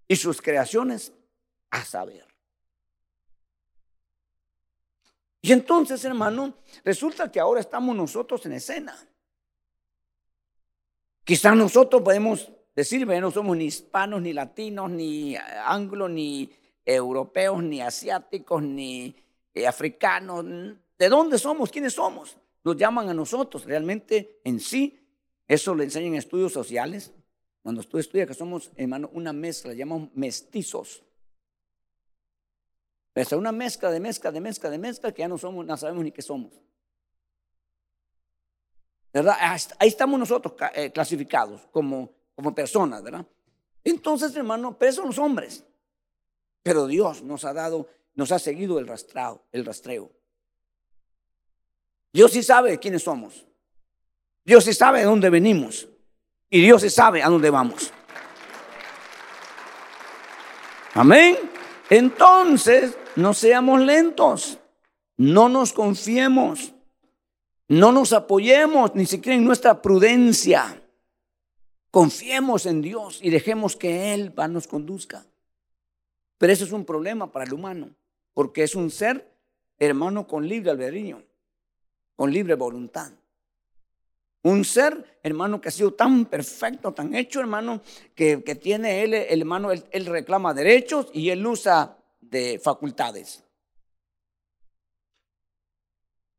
Y sus creaciones a saber. Y entonces, hermano, resulta que ahora estamos nosotros en escena. Quizás nosotros podemos decir, no somos ni hispanos, ni latinos, ni anglos, ni europeos, ni asiáticos, ni eh, africanos. ¿De dónde somos? ¿Quiénes somos? Nos llaman a nosotros. Realmente en sí, eso le enseñan estudios sociales. Cuando tú estudias que somos, hermano, una mezcla, llamamos mestizos. Es una mezcla de mezcla, de mezcla, de mezcla que ya no somos, no sabemos ni qué somos. ¿Verdad? Ahí estamos nosotros eh, clasificados como, como personas, ¿verdad? Entonces, hermano, pero son los hombres. Pero Dios nos ha dado, nos ha seguido el rastreo, el rastreo. Dios sí sabe quiénes somos. Dios sí sabe de dónde venimos. Y Dios sí sabe a dónde vamos. Amén. Entonces, no seamos lentos, no nos confiemos, no nos apoyemos ni siquiera en nuestra prudencia. Confiemos en Dios y dejemos que Él nos conduzca. Pero eso es un problema para el humano, porque es un ser, hermano, con libre albedrío, con libre voluntad. Un ser, hermano, que ha sido tan perfecto, tan hecho, hermano, que, tiene él, hermano, él, reclama derechos y él usa de facultades.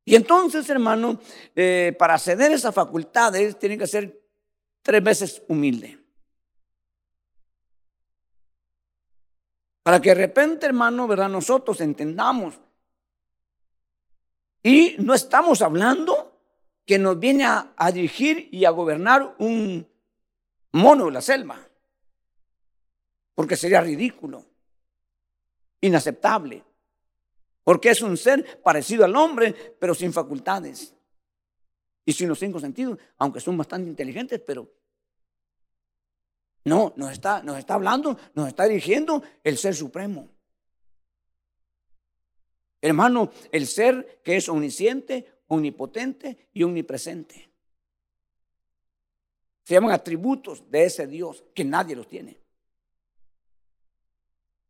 Y entonces, hermano, eh, para ceder esas facultades, tiene que ser tres veces humilde. Para que de repente, hermano, ¿verdad? Nosotros entendamos. Y no estamos hablando que nos viene a, dirigir y a gobernar un mono de la selva. Porque sería ridículo, inaceptable. Porque es un ser parecido al hombre, pero sin facultades. Y sin los cinco sentidos, aunque son bastante inteligentes, pero no, nos está, nos está hablando, nos está dirigiendo el ser supremo. Hermano, el ser que es omnisciente, omnipotente y omnipresente. Se llaman atributos de ese Dios que nadie los tiene.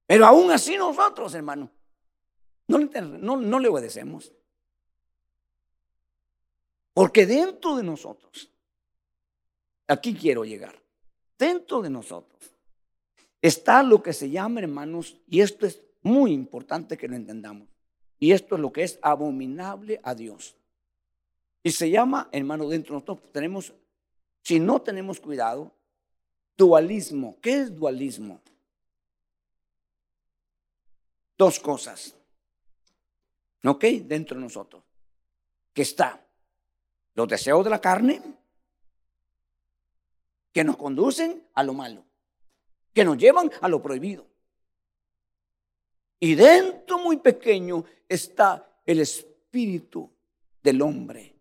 Pero aún así nosotros, hermano, no, no, no le obedecemos. Porque dentro de nosotros, aquí quiero llegar, dentro de nosotros está lo que se llama, hermanos, y esto es muy importante que lo entendamos, y esto es lo que es abominable a Dios. Y se llama, hermano, dentro de nosotros tenemos, si no tenemos cuidado, dualismo. ¿Qué es dualismo? Dos cosas. ¿Ok? Dentro de nosotros. Que está los deseos de la carne, que nos conducen a lo malo, que nos llevan a lo prohibido. Y dentro muy pequeño está el espíritu del hombre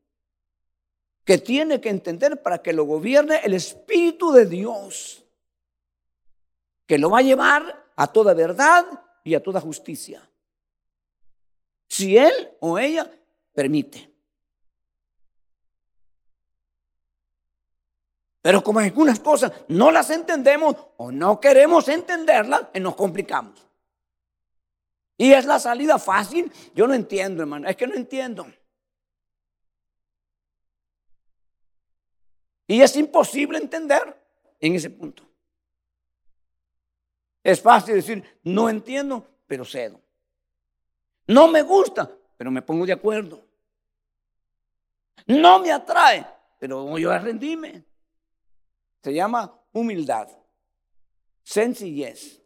que tiene que entender para que lo gobierne el Espíritu de Dios, que lo va a llevar a toda verdad y a toda justicia. Si él o ella permite. Pero como algunas cosas no las entendemos o no queremos entenderlas, eh, nos complicamos. Y es la salida fácil. Yo no entiendo, hermano. Es que no entiendo. Y es imposible entender en ese punto. Es fácil decir, no entiendo, pero cedo. No me gusta, pero me pongo de acuerdo. No me atrae, pero voy a. Se llama humildad, sencillez,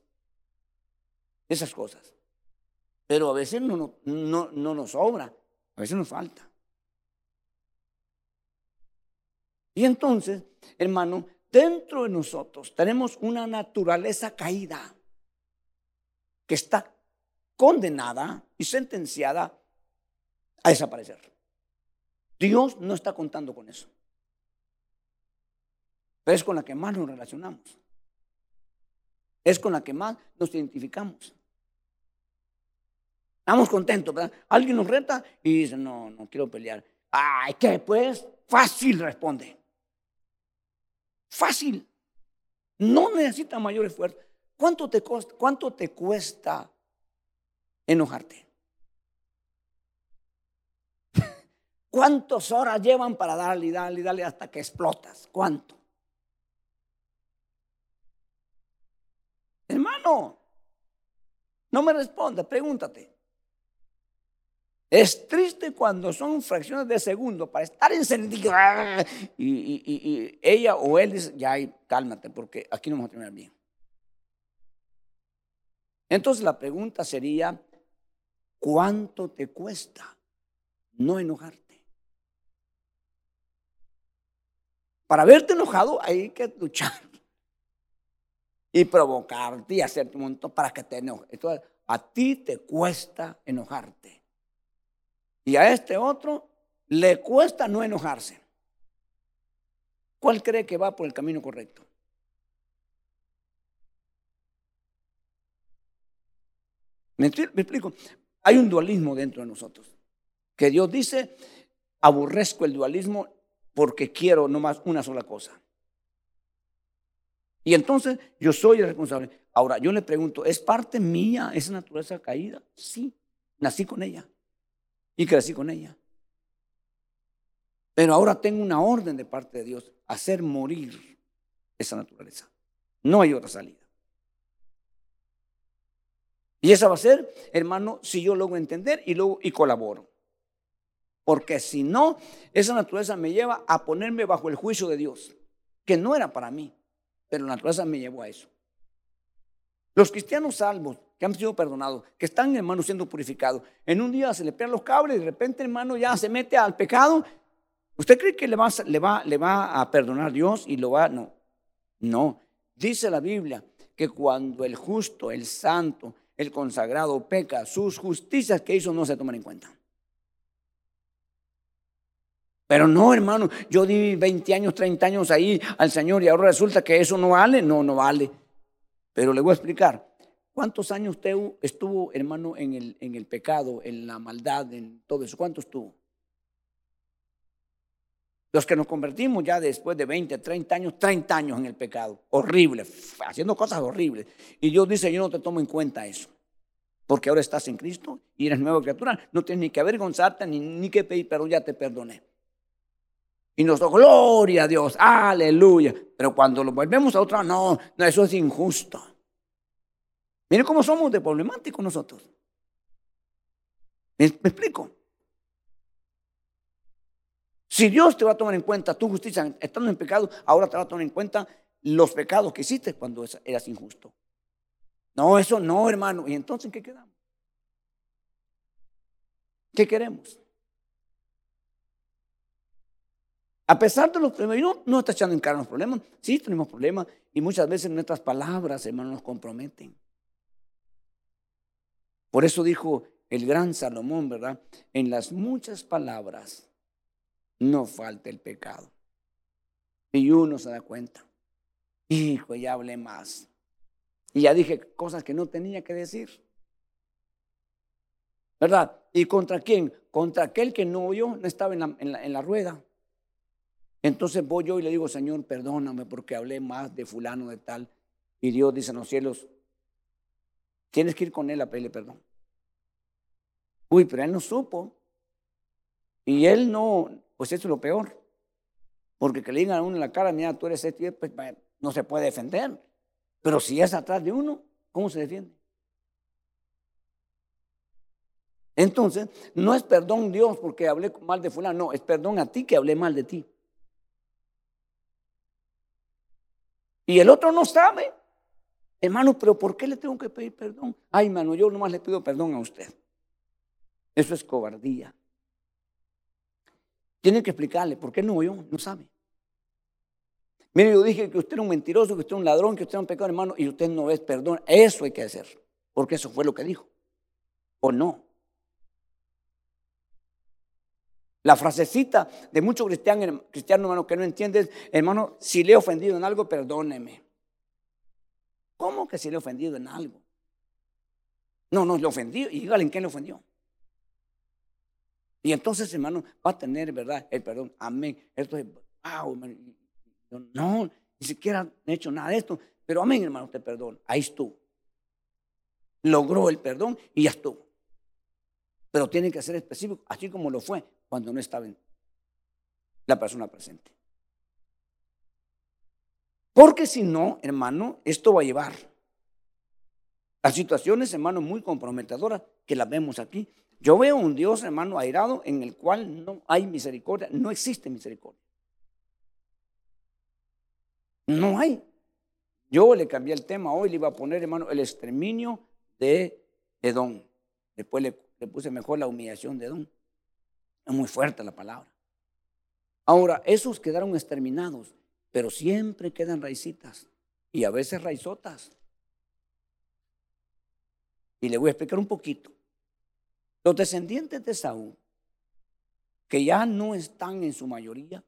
esas cosas. Pero a veces no, no, no nos sobra, a veces nos falta. Y entonces, hermano, dentro de nosotros tenemos una naturaleza caída que está condenada y sentenciada a desaparecer. Dios no está contando con eso. Pero es con la que más nos relacionamos. Es con la que más nos identificamos. Estamos contentos, ¿verdad? Alguien nos reta y dice, no, no quiero pelear. Ay, ¿qué pues? Fácil responde. Fácil. No necesita mayor esfuerzo. ¿Cuánto te, cuesta, ¿Cuánto te cuesta enojarte? ¿Cuántas horas llevan para darle y darle y darle hasta que explotas? ¿Cuánto? Hermano, no me responda, pregúntate. Es triste cuando son fracciones de segundo para estar encendido. Y, ella o él dice, ya, cálmate, porque aquí no vamos a terminar bien. Entonces la pregunta sería, ¿cuánto te cuesta no enojarte? Para verte enojado hay que luchar y provocarte y hacerte un montón para que te enojes. Entonces, a ti te cuesta enojarte. Y a este otro le cuesta no enojarse. ¿Cuál cree que va por el camino correcto? ¿Me, explico? Hay un dualismo dentro de nosotros. Que Dios dice, aborrezco el dualismo porque quiero nomás una sola cosa. Y entonces yo soy el responsable. Ahora, yo le pregunto, ¿es parte mía esa naturaleza caída? Sí, nací con ella y crecí con ella. Pero ahora tengo una orden de parte de Dios, hacer morir esa naturaleza. No hay otra salida. Y esa va a ser, hermano, si yo logro entender y, luego, y colaboro. Porque si no, esa naturaleza me lleva a ponerme bajo el juicio de Dios, que no era para mí, pero la naturaleza me llevó a eso. Los cristianos salvos, que han sido perdonados, que están, hermano, siendo purificados, en un día se le pegan los cables y de repente, hermano, ya se mete al pecado. ¿Usted cree que le va, le va, le va a perdonar Dios y lo va? No, no. Dice la Biblia que cuando el justo, el santo, el consagrado peca, sus justicias que hizo no se toman en cuenta. Pero no, hermano, yo di 20 años, 30 años ahí al Señor y ahora resulta que eso no vale. No, no vale. Pero le voy a explicar. ¿Cuántos años usted estuvo, hermano, en el, en el pecado, en la maldad, en todo eso? ¿Cuántos estuvo? Los que nos convertimos ya después de 20, 30 años, 30 años en el pecado, horrible, haciendo cosas horribles. Y Dios dice, yo no te tomo en cuenta eso. Porque ahora estás en Cristo y eres nueva criatura. No tienes ni que avergonzarte ni, ni que pedir perdón, ya te perdoné. Y nos da gloria a Dios, aleluya. Pero cuando lo volvemos a otra, no, no, eso es injusto. Miren cómo somos de problemáticos nosotros. ¿Me explico? Si Dios te va a tomar en cuenta tu justicia estando en pecado, ahora te va a tomar en cuenta los pecados que hiciste cuando eras injusto. No, eso no, hermano. ¿Y entonces en qué quedamos? ¿Qué queremos? A pesar de los problemas, no, no está echando en cara los problemas. Sí, tenemos problemas y muchas veces nuestras palabras, hermano, nos comprometen. Por eso dijo el gran Salomón, ¿verdad? En las muchas palabras no falta el pecado. Y uno se da cuenta. Hijo, ya hablé más. Y ya dije cosas que no tenía que decir. ¿Verdad? ¿Y contra quién? Contra aquel que no oyó, no estaba en la, en la rueda. Entonces voy yo y le digo, Señor, perdóname porque hablé más de fulano de tal. Y Dios dice en los cielos, tienes que ir con él a pedirle perdón. Uy, pero él no supo. Y él no, pues eso es lo peor. Porque que le digan a uno en la cara, mira, tú eres este, pues, no se puede defender. Pero si es atrás de uno, ¿cómo se defiende? Entonces, no es perdón Dios porque hablé mal de fulano, no, es perdón a ti que hablé mal de ti. Y el otro no sabe. Hermano, pero ¿por qué le tengo que pedir perdón? Ay, hermano, yo nomás le pido perdón a usted. Eso es cobardía. Tienen que explicarle, ¿por qué no yo? No sabe. Mire, yo dije que usted era un mentiroso, que usted era un ladrón, que usted era un pecador, hermano, y usted no es perdón. Eso hay que hacer, porque eso fue lo que dijo. ¿O no? La frasecita de muchos cristianos, cristianos hermano, que no entienden, hermano, si le he ofendido en algo, perdóneme. ¿Cómo que si le he ofendido en algo? No, no, le ofendió. Y dígale en qué le ofendió. Y entonces, hermano, va a tener, ¿verdad? El perdón. Amén. Esto es, wow, hermano. No, ni siquiera he hecho nada de esto. Pero amén, hermano, te perdón. Ahí estuvo. Logró el perdón y ya estuvo. Pero tiene que ser específico, así como lo fue cuando no estaba la persona presente. Porque si no, hermano, esto va a llevar a situaciones, hermano, muy comprometedoras que las vemos aquí. Yo veo un Dios, hermano, airado en el cual no hay misericordia, no existe misericordia. No hay. Yo le cambié el tema hoy, le iba a poner, hermano, el exterminio de Edom. Después le, puse mejor la humillación de Edom. Es muy fuerte la palabra. Ahora, esos quedaron exterminados, pero siempre quedan raicitas y a veces raizotas. Y le voy a explicar un poquito. Los descendientes de Saúl, que ya no están en su mayoría,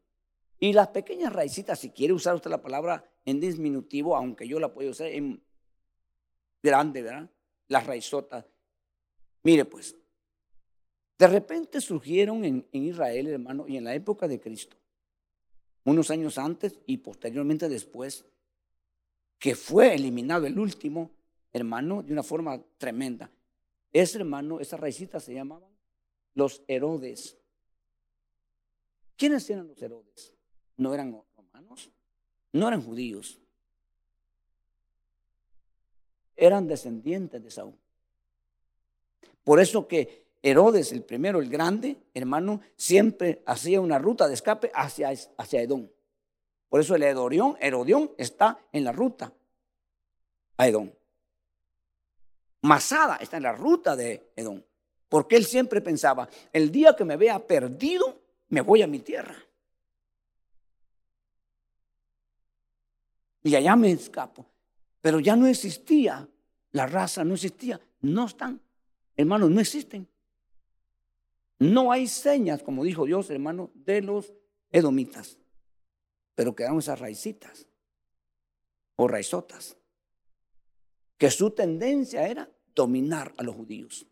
y las pequeñas raicitas, si quiere usar usted la palabra en disminutivo, aunque yo la puedo usar en grande, ¿verdad? Las raizotas. Mire pues, de repente surgieron en, en Israel, hermano, y en la época de Cristo, unos años antes y posteriormente después, que fue eliminado el último, hermano, de una forma tremenda. Ese hermano, esas raicitas se llamaban los Herodes. ¿Quiénes eran los Herodes? No eran romanos, no eran judíos, eran descendientes de Saúl. Por eso que Herodes, el primero, el grande, hermano, siempre hacía una ruta de escape hacia, hacia Edom. Por eso el Edorión, Herodión está en la ruta a Edom. Masada está en la ruta de Edom. Porque él siempre pensaba, el día que me vea perdido, me voy a mi tierra. Y allá me escapo. Pero ya no existía, la raza no existía. No están, hermanos, no existen. No hay señas, como dijo Dios, hermano, de los edomitas. Pero quedaron esas raicitas o raizotas. Que su tendencia era dominar a los judíos.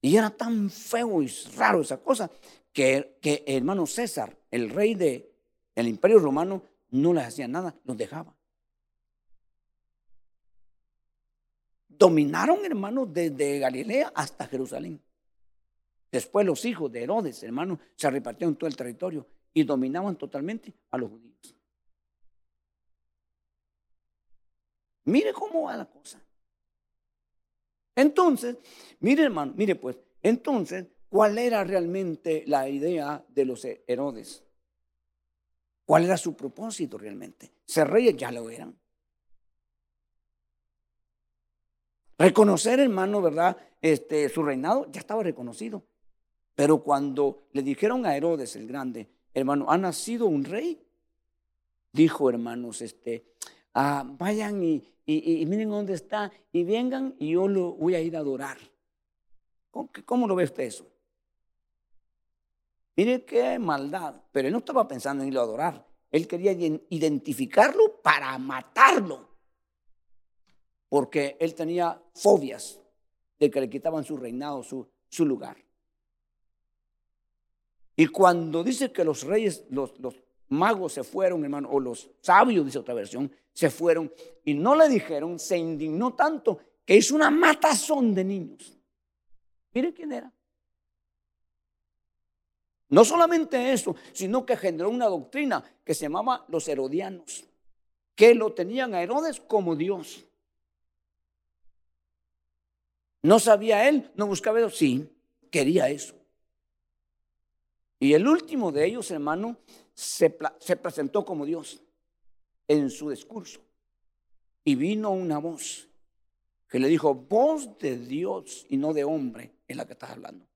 Y era tan feo y raro esa cosa que, que hermano César, el rey del el imperio romano, no les hacía nada, los dejaba. Dominaron, hermanos, desde Galilea hasta Jerusalén. Después los hijos de Herodes, hermanos, se repartieron todo el territorio y dominaban totalmente a los judíos. Mire cómo va la cosa. Entonces, mire hermano, mire pues, entonces, ¿cuál era realmente la idea de los Herodes? ¿Cuál era su propósito realmente? Ser reyes ya lo eran. Reconocer, hermano, ¿verdad? Este, su reinado ya estaba reconocido. Pero cuando le dijeron a Herodes el Grande, hermano, ha nacido un rey, dijo, hermanos, este, ah, vayan y, miren dónde está y vengan y yo lo voy a ir a adorar. ¿Cómo, lo ve usted eso? Mire qué maldad, pero él no estaba pensando en irlo a adorar. Él quería identificarlo para matarlo. Porque él tenía fobias de que le quitaban su reinado, su lugar. Y cuando dice que los reyes, los, magos se fueron, hermano, o los sabios, dice otra versión, se fueron y no le dijeron, se indignó tanto que hizo una matazón de niños. Mire quién era. No solamente eso, sino que generó una doctrina que se llamaba los herodianos, que lo tenían a Herodes como Dios. ¿No sabía él? ¿No buscaba eso? Sí, quería eso. Y el último de ellos, hermano, se, se presentó como Dios en su discurso. Y vino una voz que le dijo, voz de Dios y no de hombre es la que estás hablando.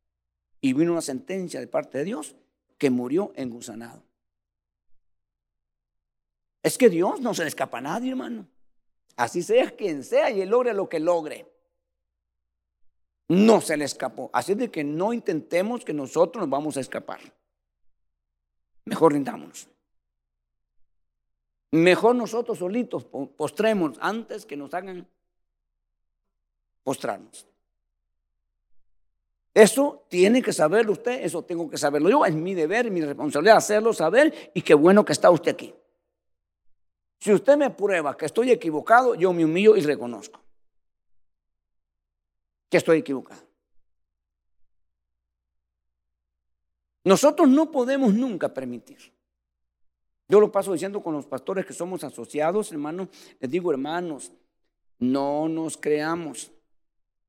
Y vino una sentencia de parte de Dios que murió engusanado. Es que Dios no se le escapa a nadie, hermano. Así sea quien sea y él logre lo que logre. No se le escapó. Así de que no intentemos que nosotros nos vamos a escapar. Mejor rindámonos. Mejor nosotros solitos postremos antes que nos hagan postrarnos. Eso tiene que saberlo usted, eso tengo que saberlo yo, es mi deber, mi responsabilidad hacerlo saber y qué bueno que está usted aquí. Si usted me prueba que estoy equivocado, yo me humillo y reconozco que estoy equivocado. Nosotros no podemos nunca permitir yo lo paso diciendo con los pastores que somos asociados, hermanos. Les digo, hermanos, no nos creamos.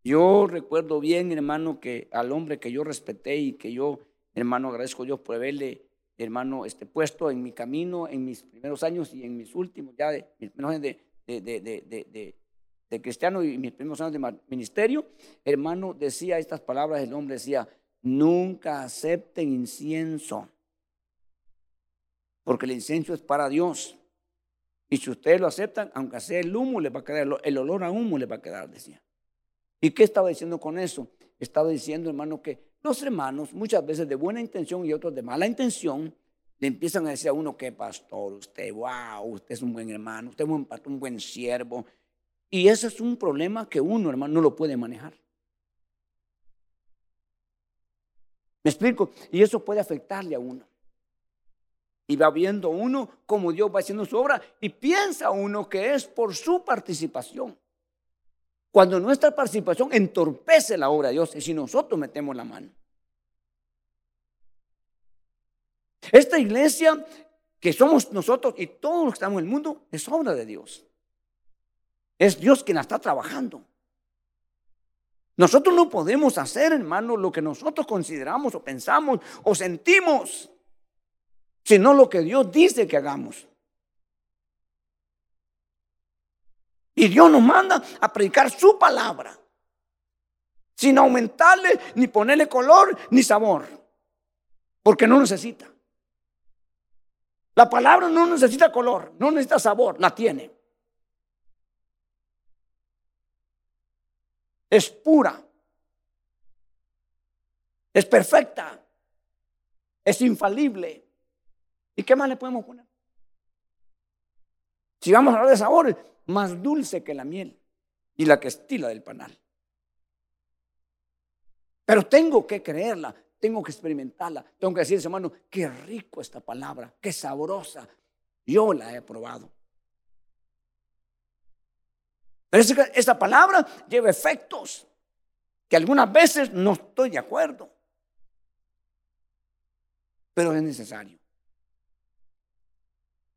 Yo recuerdo bien, hermano, que al hombre que yo respeté y que yo, hermano, agradezco a Dios por haberle, hermano, este, puesto en mi camino en mis primeros años y en mis últimos, ya de mis primeros años de, de cristiano y mis primeros años de ministerio, hermano, decía estas palabras, el hombre decía, nunca acepten incienso porque el incienso es para Dios. Y si ustedes lo aceptan, aunque sea el humo, le va a quedar, el olor a humo le va a quedar, decía. ¿Y qué estaba diciendo con eso? Estaba diciendo, hermano, que los hermanos, muchas veces de buena intención y otros de mala intención, le empiezan a decir a uno que pastor, usted, wow, usted es un buen hermano, usted es un, un buen siervo. Y ese es un problema que uno, hermano, no lo puede manejar. ¿Me explico? Y eso puede afectarle a uno. Y va viendo uno cómo Dios va haciendo su obra y piensa uno que es por su participación. Cuando nuestra participación entorpece la obra de Dios y si nosotros metemos la mano. Esta iglesia que somos nosotros y todos los que estamos en el mundo es obra de Dios. Es Dios quien la está trabajando. Nosotros no podemos hacer, hermano, lo que nosotros consideramos o pensamos o sentimos, sino lo que Dios dice que hagamos. Y Dios nos manda a predicar su palabra, sin aumentarle ni ponerle color ni sabor, porque no necesita. La palabra no necesita color, no necesita sabor, la tiene. Es pura, es perfecta, es infalible. ¿Y qué más le podemos poner? Si vamos a hablar de sabores, más dulce que la miel y la que estila del panal. Pero tengo que creerla, tengo que experimentarla, tengo que decir, hermano, qué rico esta palabra, qué sabrosa. Yo la he probado. Pero esta palabra lleva efectos que algunas veces no estoy de acuerdo, pero es necesario.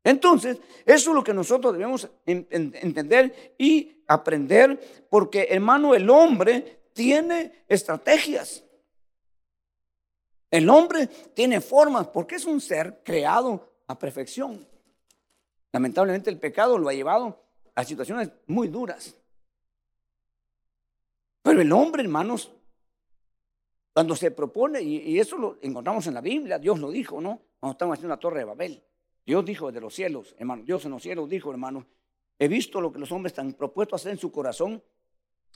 Entonces, eso es lo que nosotros debemos entender y aprender, porque hermano, el hombre tiene estrategias. El hombre tiene formas, porque es un ser creado a perfección. Lamentablemente el pecado lo ha llevado a situaciones muy duras. Pero el hombre, hermanos, cuando se propone, y, eso lo encontramos en la Biblia, Dios lo dijo, ¿no? Cuando estamos haciendo la torre de Babel. Dios dijo desde los cielos, hermano, Dios en los cielos dijo, hermano, he visto lo que los hombres están propuestos a hacer en su corazón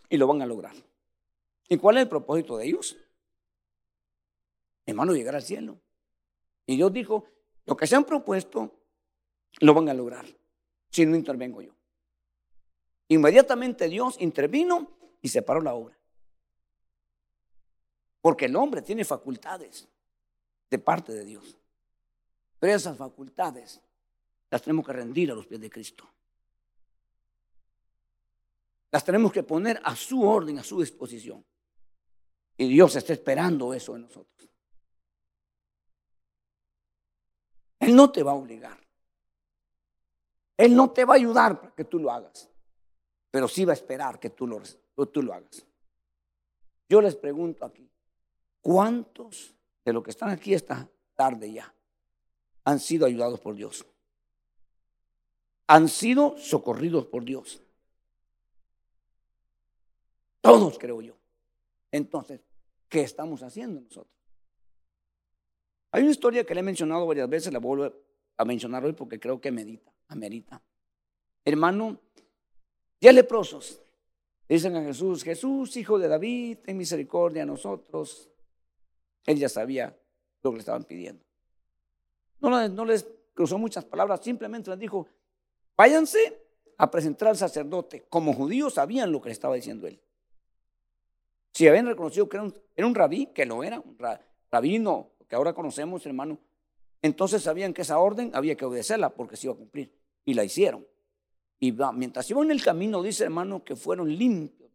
y lo van a lograr. ¿Y cuál es el propósito de ellos? Hermano, llegar al cielo. Y Dios dijo, lo que se han propuesto, lo van a lograr, si no intervengo yo. Inmediatamente Dios intervino y separó la obra. Porque el hombre tiene facultades de parte de Dios. Pero esas facultades las tenemos que rendir a los pies de Cristo. Las tenemos que poner a su orden, a su disposición. Y Dios está esperando eso en nosotros. Él no te va a obligar. Él no te va a ayudar para que tú lo hagas. Pero sí va a esperar que tú lo, tú lo hagas. Yo les pregunto aquí, ¿cuántos de los que están aquí esta tarde ya han sido ayudados por Dios. Han sido socorridos por Dios. Todos, creo yo. Entonces, ¿qué estamos haciendo nosotros? Hay una historia que le he mencionado varias veces, la vuelvo a mencionar hoy porque creo que medita, amerita. Hermano, ya leprosos dicen a Jesús, Jesús, hijo de David, ten misericordia a nosotros. Él ya sabía lo que le estaban pidiendo. No, les cruzó muchas palabras, simplemente les dijo, váyanse a presentar al sacerdote. Como judíos sabían lo que le estaba diciendo él. Si habían reconocido que era un, rabí, que lo era, un rabino, que ahora conocemos, hermano, entonces sabían que esa orden había que obedecerla porque se iba a cumplir. Y la hicieron. Y mientras iban en el camino, dice hermano, que fueron limpios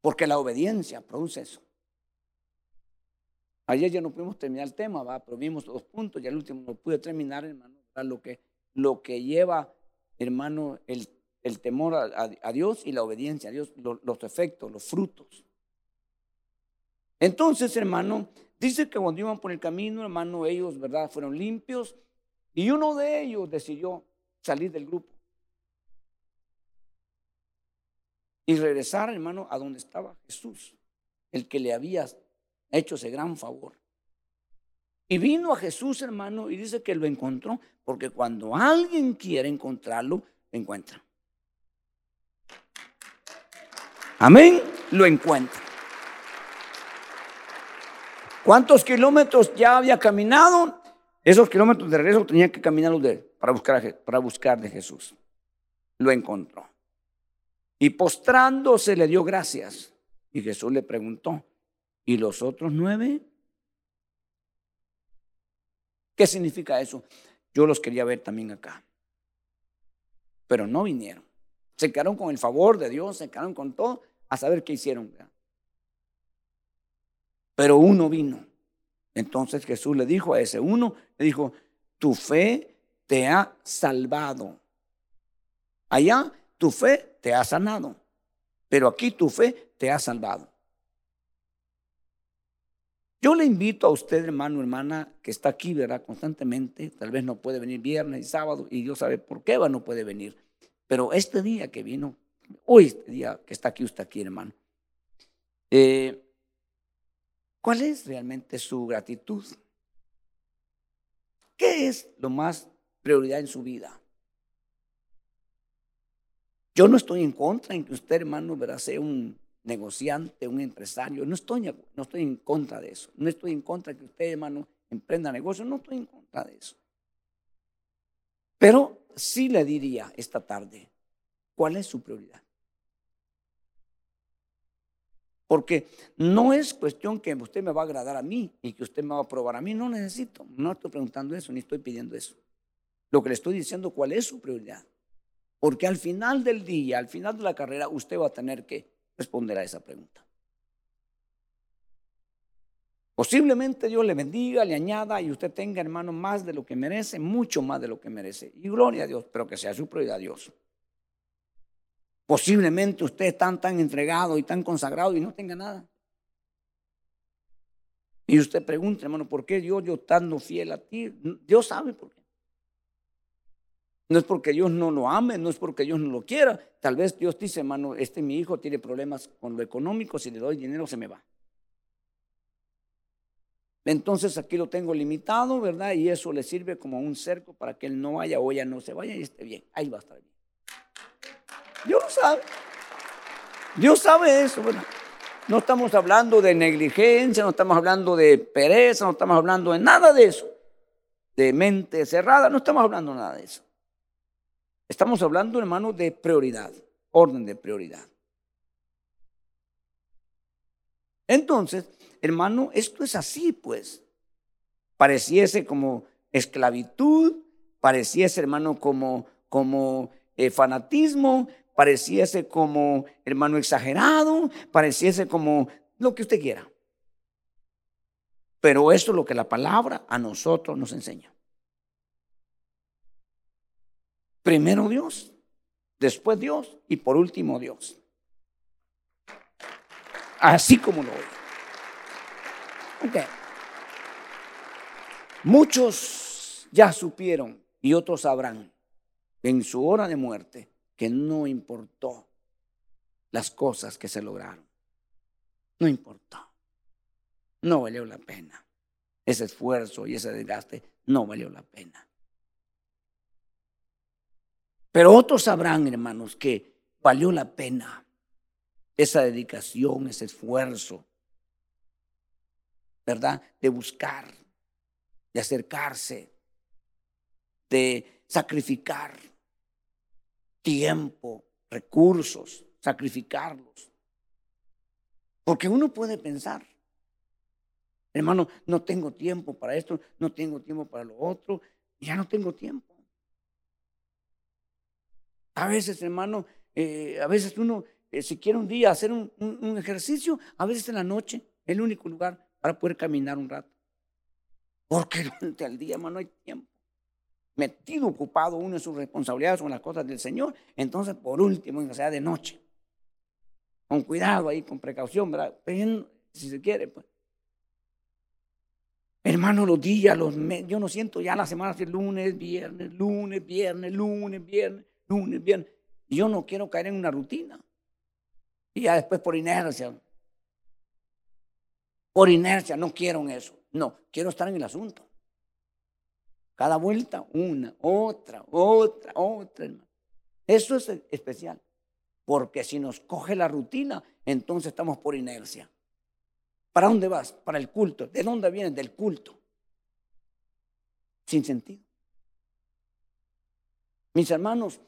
Porque la obediencia produce eso. Ayer ya no pudimos terminar el tema, ¿va? pero vimos dos puntos y al último no pude terminar, hermano, lo que, lo que lleva, hermano, el, el temor a, Dios y la obediencia a Dios, los efectos, los frutos. Entonces, hermano, dice que cuando iban por el camino, hermano, ellos, ¿verdad? Fueron limpios y uno de ellos decidió salir del grupo y regresar, hermano, a donde estaba Jesús, el que le había hecho ese gran favor. Y vino a Jesús, hermano, y dice que lo encontró, porque cuando alguien quiere encontrarlo, lo encuentra. Amén, lo encuentra. ¿Cuántos kilómetros ya había caminado? Esos kilómetros de regreso tenía que caminarlos de, para, buscar, para buscar de Jesús. Lo encontró. Y postrándose le dio gracias. Y Jesús le preguntó, ¿Y los otros nueve? ¿Qué significa eso? Yo los quería ver también acá. Pero no vinieron. Se quedaron con el favor de Dios, se quedaron con todo, a saber qué hicieron. Pero uno vino. Entonces Jesús le dijo a ese uno, le dijo, tu fe te ha salvado. Allá tu fe te ha sanado, pero aquí tu fe te ha salvado. Yo le invito a usted, hermano, hermana, que está aquí, ¿verdad? Constantemente, tal vez no puede venir viernes y sábado, y Dios sabe por qué va, no puede venir. Pero este día que vino, hoy este día que está aquí usted aquí, hermano, eh, ¿cuál es realmente su gratitud? ¿Qué es lo más prioridad en su vida? Yo no estoy en contra en que usted, hermano, ¿verdad? sea un negociante, un empresario. No estoy, no estoy en contra de eso. No estoy en contra de que usted, hermano, emprenda negocio. No estoy en contra de eso. Pero sí le diría esta tarde, ¿cuál es su prioridad? Porque no es cuestión que usted me va a agradar a mí y que usted me va a aprobar a mí. No necesito. No estoy preguntando eso, ni estoy pidiendo eso. Lo que le estoy diciendo, ¿cuál es su prioridad? Porque al final del día, al final de la carrera, usted va a tener que responder a esa pregunta. Posiblemente Dios le bendiga, le añada y usted tenga, hermano, más de lo que merece, mucho más de lo que merece. Y gloria a Dios, pero que sea su prioridad Dios. Posiblemente usted está tan entregado y tan consagrado y no tenga nada. Y usted pregunta, hermano, ¿por qué Dios yo estando fiel a ti? Dios sabe por qué. No es porque Dios no lo ame, no es porque Dios no lo quiera. Tal vez Dios dice, hermano, este mi hijo tiene problemas con lo económico, si le doy dinero se me va. Entonces aquí lo tengo limitado, ¿verdad? Y eso le sirve como un cerco para que él no vaya o ella no se vaya y esté bien. Ahí va a estar bien. Dios lo sabe. Dios sabe eso, ¿verdad? No estamos hablando de negligencia, no estamos hablando de pereza, no estamos hablando de nada de eso. De mente cerrada, no estamos hablando nada de eso. Estamos hablando, hermano, de prioridad, orden de prioridad. Entonces, hermano, esto es así, pues. Pareciese como esclavitud, pareciese, hermano, como, como eh, fanatismo, pareciese como, hermano, exagerado, pareciese como lo que usted quiera. Pero esto es lo que la palabra a nosotros nos enseña. Primero Dios, después Dios y por último Dios. Así como lo oye. Muchos ya supieron y otros sabrán en su hora de muerte que no importó las cosas que se lograron. No importó. No valió la pena. Ese esfuerzo y ese desgaste no valió la pena. Pero otros sabrán, hermanos, que valió la pena esa dedicación, ese esfuerzo, ¿verdad? De buscar, de acercarse, de sacrificar tiempo, recursos, sacrificarlos. Porque uno puede pensar, hermano, no tengo tiempo para esto, no tengo tiempo para lo otro, ya no tengo tiempo. A veces, hermano, eh, a veces uno, eh, si quiere un día hacer un, ejercicio, a veces en la noche, el único lugar para poder caminar un rato. Porque durante el día, hermano, no hay tiempo. Metido, ocupado uno en sus responsabilidades con las cosas del Señor. Entonces, por último, que sea de noche. Con cuidado ahí, con precaución, ¿verdad? si se quiere, pues. Hermano, los días, los meses, yo no siento ya la semana, lunes, viernes, lunes, viernes, lunes, viernes lunes. Y yo no quiero caer en una rutina. Y ya después por inercia. Por inercia, no quiero eso. No, quiero estar en el asunto. Cada vuelta, una, otra, otra, otra. Eso es especial. Porque si nos coge la rutina, entonces estamos por inercia. ¿Para dónde vas? Para el culto. ¿De dónde vienes? Del culto. Sin sentido. Mis hermanos,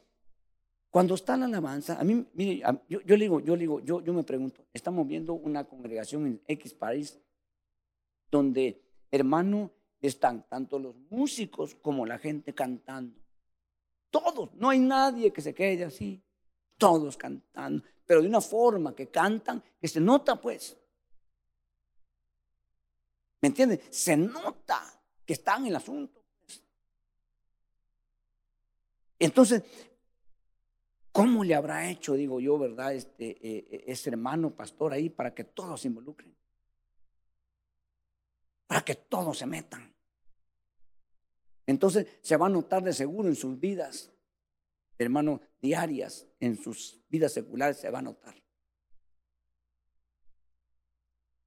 cuando está la alabanza, a mí, mire, yo, le digo, yo le digo, yo, yo me pregunto, estamos viendo una congregación en X país donde, hermano, están tanto los músicos como la gente cantando. Todos, no hay nadie que se quede así, todos cantando, pero de una forma que cantan, que se nota pues. ¿Me entiendes? Se nota que están en el asunto. pues. Entonces, ¿cómo le habrá hecho, digo yo, verdad, este, eh, ese hermano pastor ahí para que todos se involucren? Para que todos se metan. Entonces se va a notar de seguro en sus vidas, hermano, diarias, en sus vidas seculares se va a notar.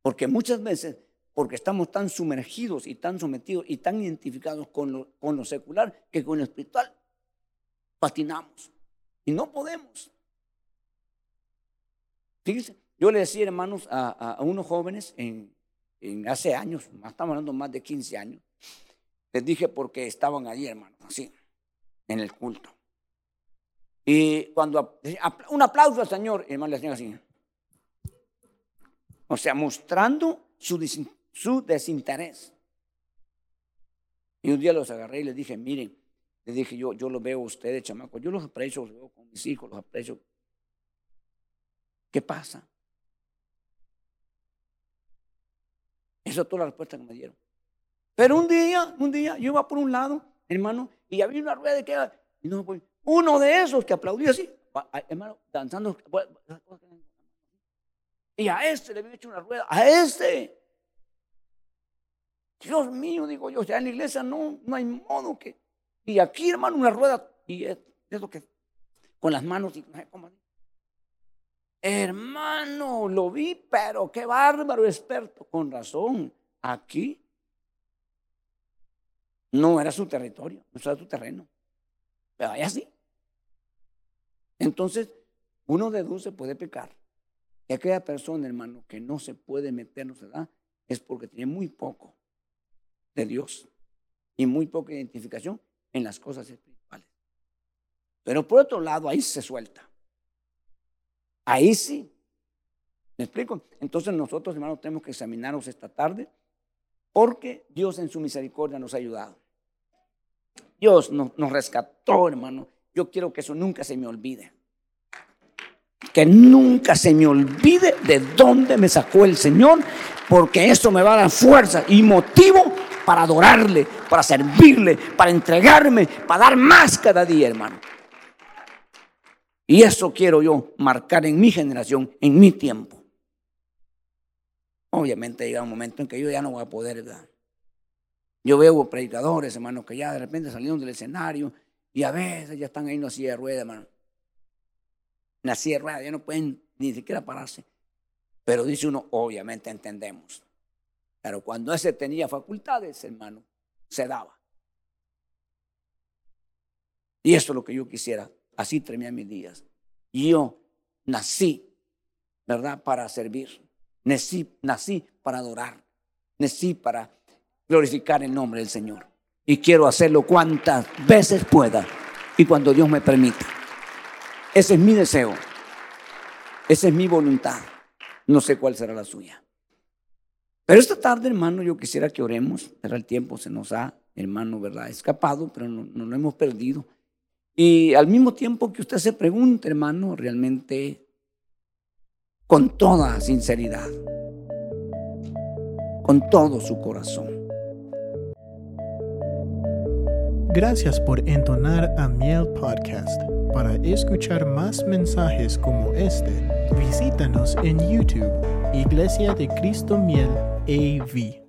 Porque muchas veces, porque estamos tan sumergidos y tan sometidos y tan identificados con lo, con lo secular que con lo espiritual, patinamos. Y no podemos. Fíjense, yo le decía, hermanos, a- a unos jóvenes en, en hace años, estamos hablando más de 15 años, les dije porque estaban allí, hermanos, así, en el culto. Y cuando un aplauso al Señor, hermano, le hacían así. O sea, mostrando su desinterés. Y un día los agarré y les dije, miren, les dije, yo, yo los veo a ustedes, chamacos, yo los aprecio, los veo con mis hijos, los aprecio. ¿Qué pasa? Esa es toda la respuesta que me dieron. Pero un día, un día, yo iba por un lado, hermano, y había una rueda que era, y no, pues, uno de esos que aplaudía así, hermano, danzando. Y a este le había hecho una rueda, a este. Dios mío, digo yo, ya en la iglesia no, no hay modo que. Y aquí, hermano, una rueda, y es, es lo que, con las manos, y no cómo. Hermano, lo vi, pero qué bárbaro experto. Con razón, aquí no era su territorio, no era su terreno. Pero allá sí. Entonces, uno deduce, puede pecar. Y aquella persona, hermano, que no se puede meter, no se da, es porque tiene muy poco de Dios y muy poca identificación en las cosas espirituales. Pero por otro lado, ahí se suelta. Ahí sí. ¿Me explico? Entonces nosotros, hermanos, tenemos que examinarnos esta tarde porque Dios en su misericordia nos ha ayudado. Dios nos, rescató, hermano. Yo quiero que eso nunca se me olvide. Que nunca se me olvide de dónde me sacó el Señor, porque eso me va a dar fuerza y motivo para adorarle, para servirle, para entregarme, para dar más cada día, hermano. Y eso quiero yo marcar en mi generación, en mi tiempo. Obviamente llega un momento en que yo ya no voy a poder, ¿verdad? Yo veo predicadores, hermano, que ya de repente salieron del escenario y a veces ya están ahí en la silla de ruedas, hermano. En la silla de ruedas, ya no pueden ni siquiera pararse. Pero dice uno, obviamente entendemos. Pero cuando ese tenía facultades, hermano, se daba. Y eso es lo que yo quisiera. Así terminé mis días. Yo nací, ¿verdad? Para servir. Nací, nací para adorar. Nací para glorificar el nombre del Señor. Y quiero hacerlo cuantas veces pueda y cuando Dios me permita. Ese es mi deseo. Esa es mi voluntad. No sé cuál será la suya. Pero esta tarde, hermano, yo quisiera que oremos. Pero el tiempo se nos ha, hermano, ¿verdad? Escapado, pero no, no lo hemos perdido. Y al mismo tiempo que usted se pregunte, hermano, realmente con toda sinceridad, con todo su corazón. Gracias por entonar a Miel Podcast. Para escuchar más mensajes como este, visítanos en YouTube, Iglesia de Cristo Miel AV.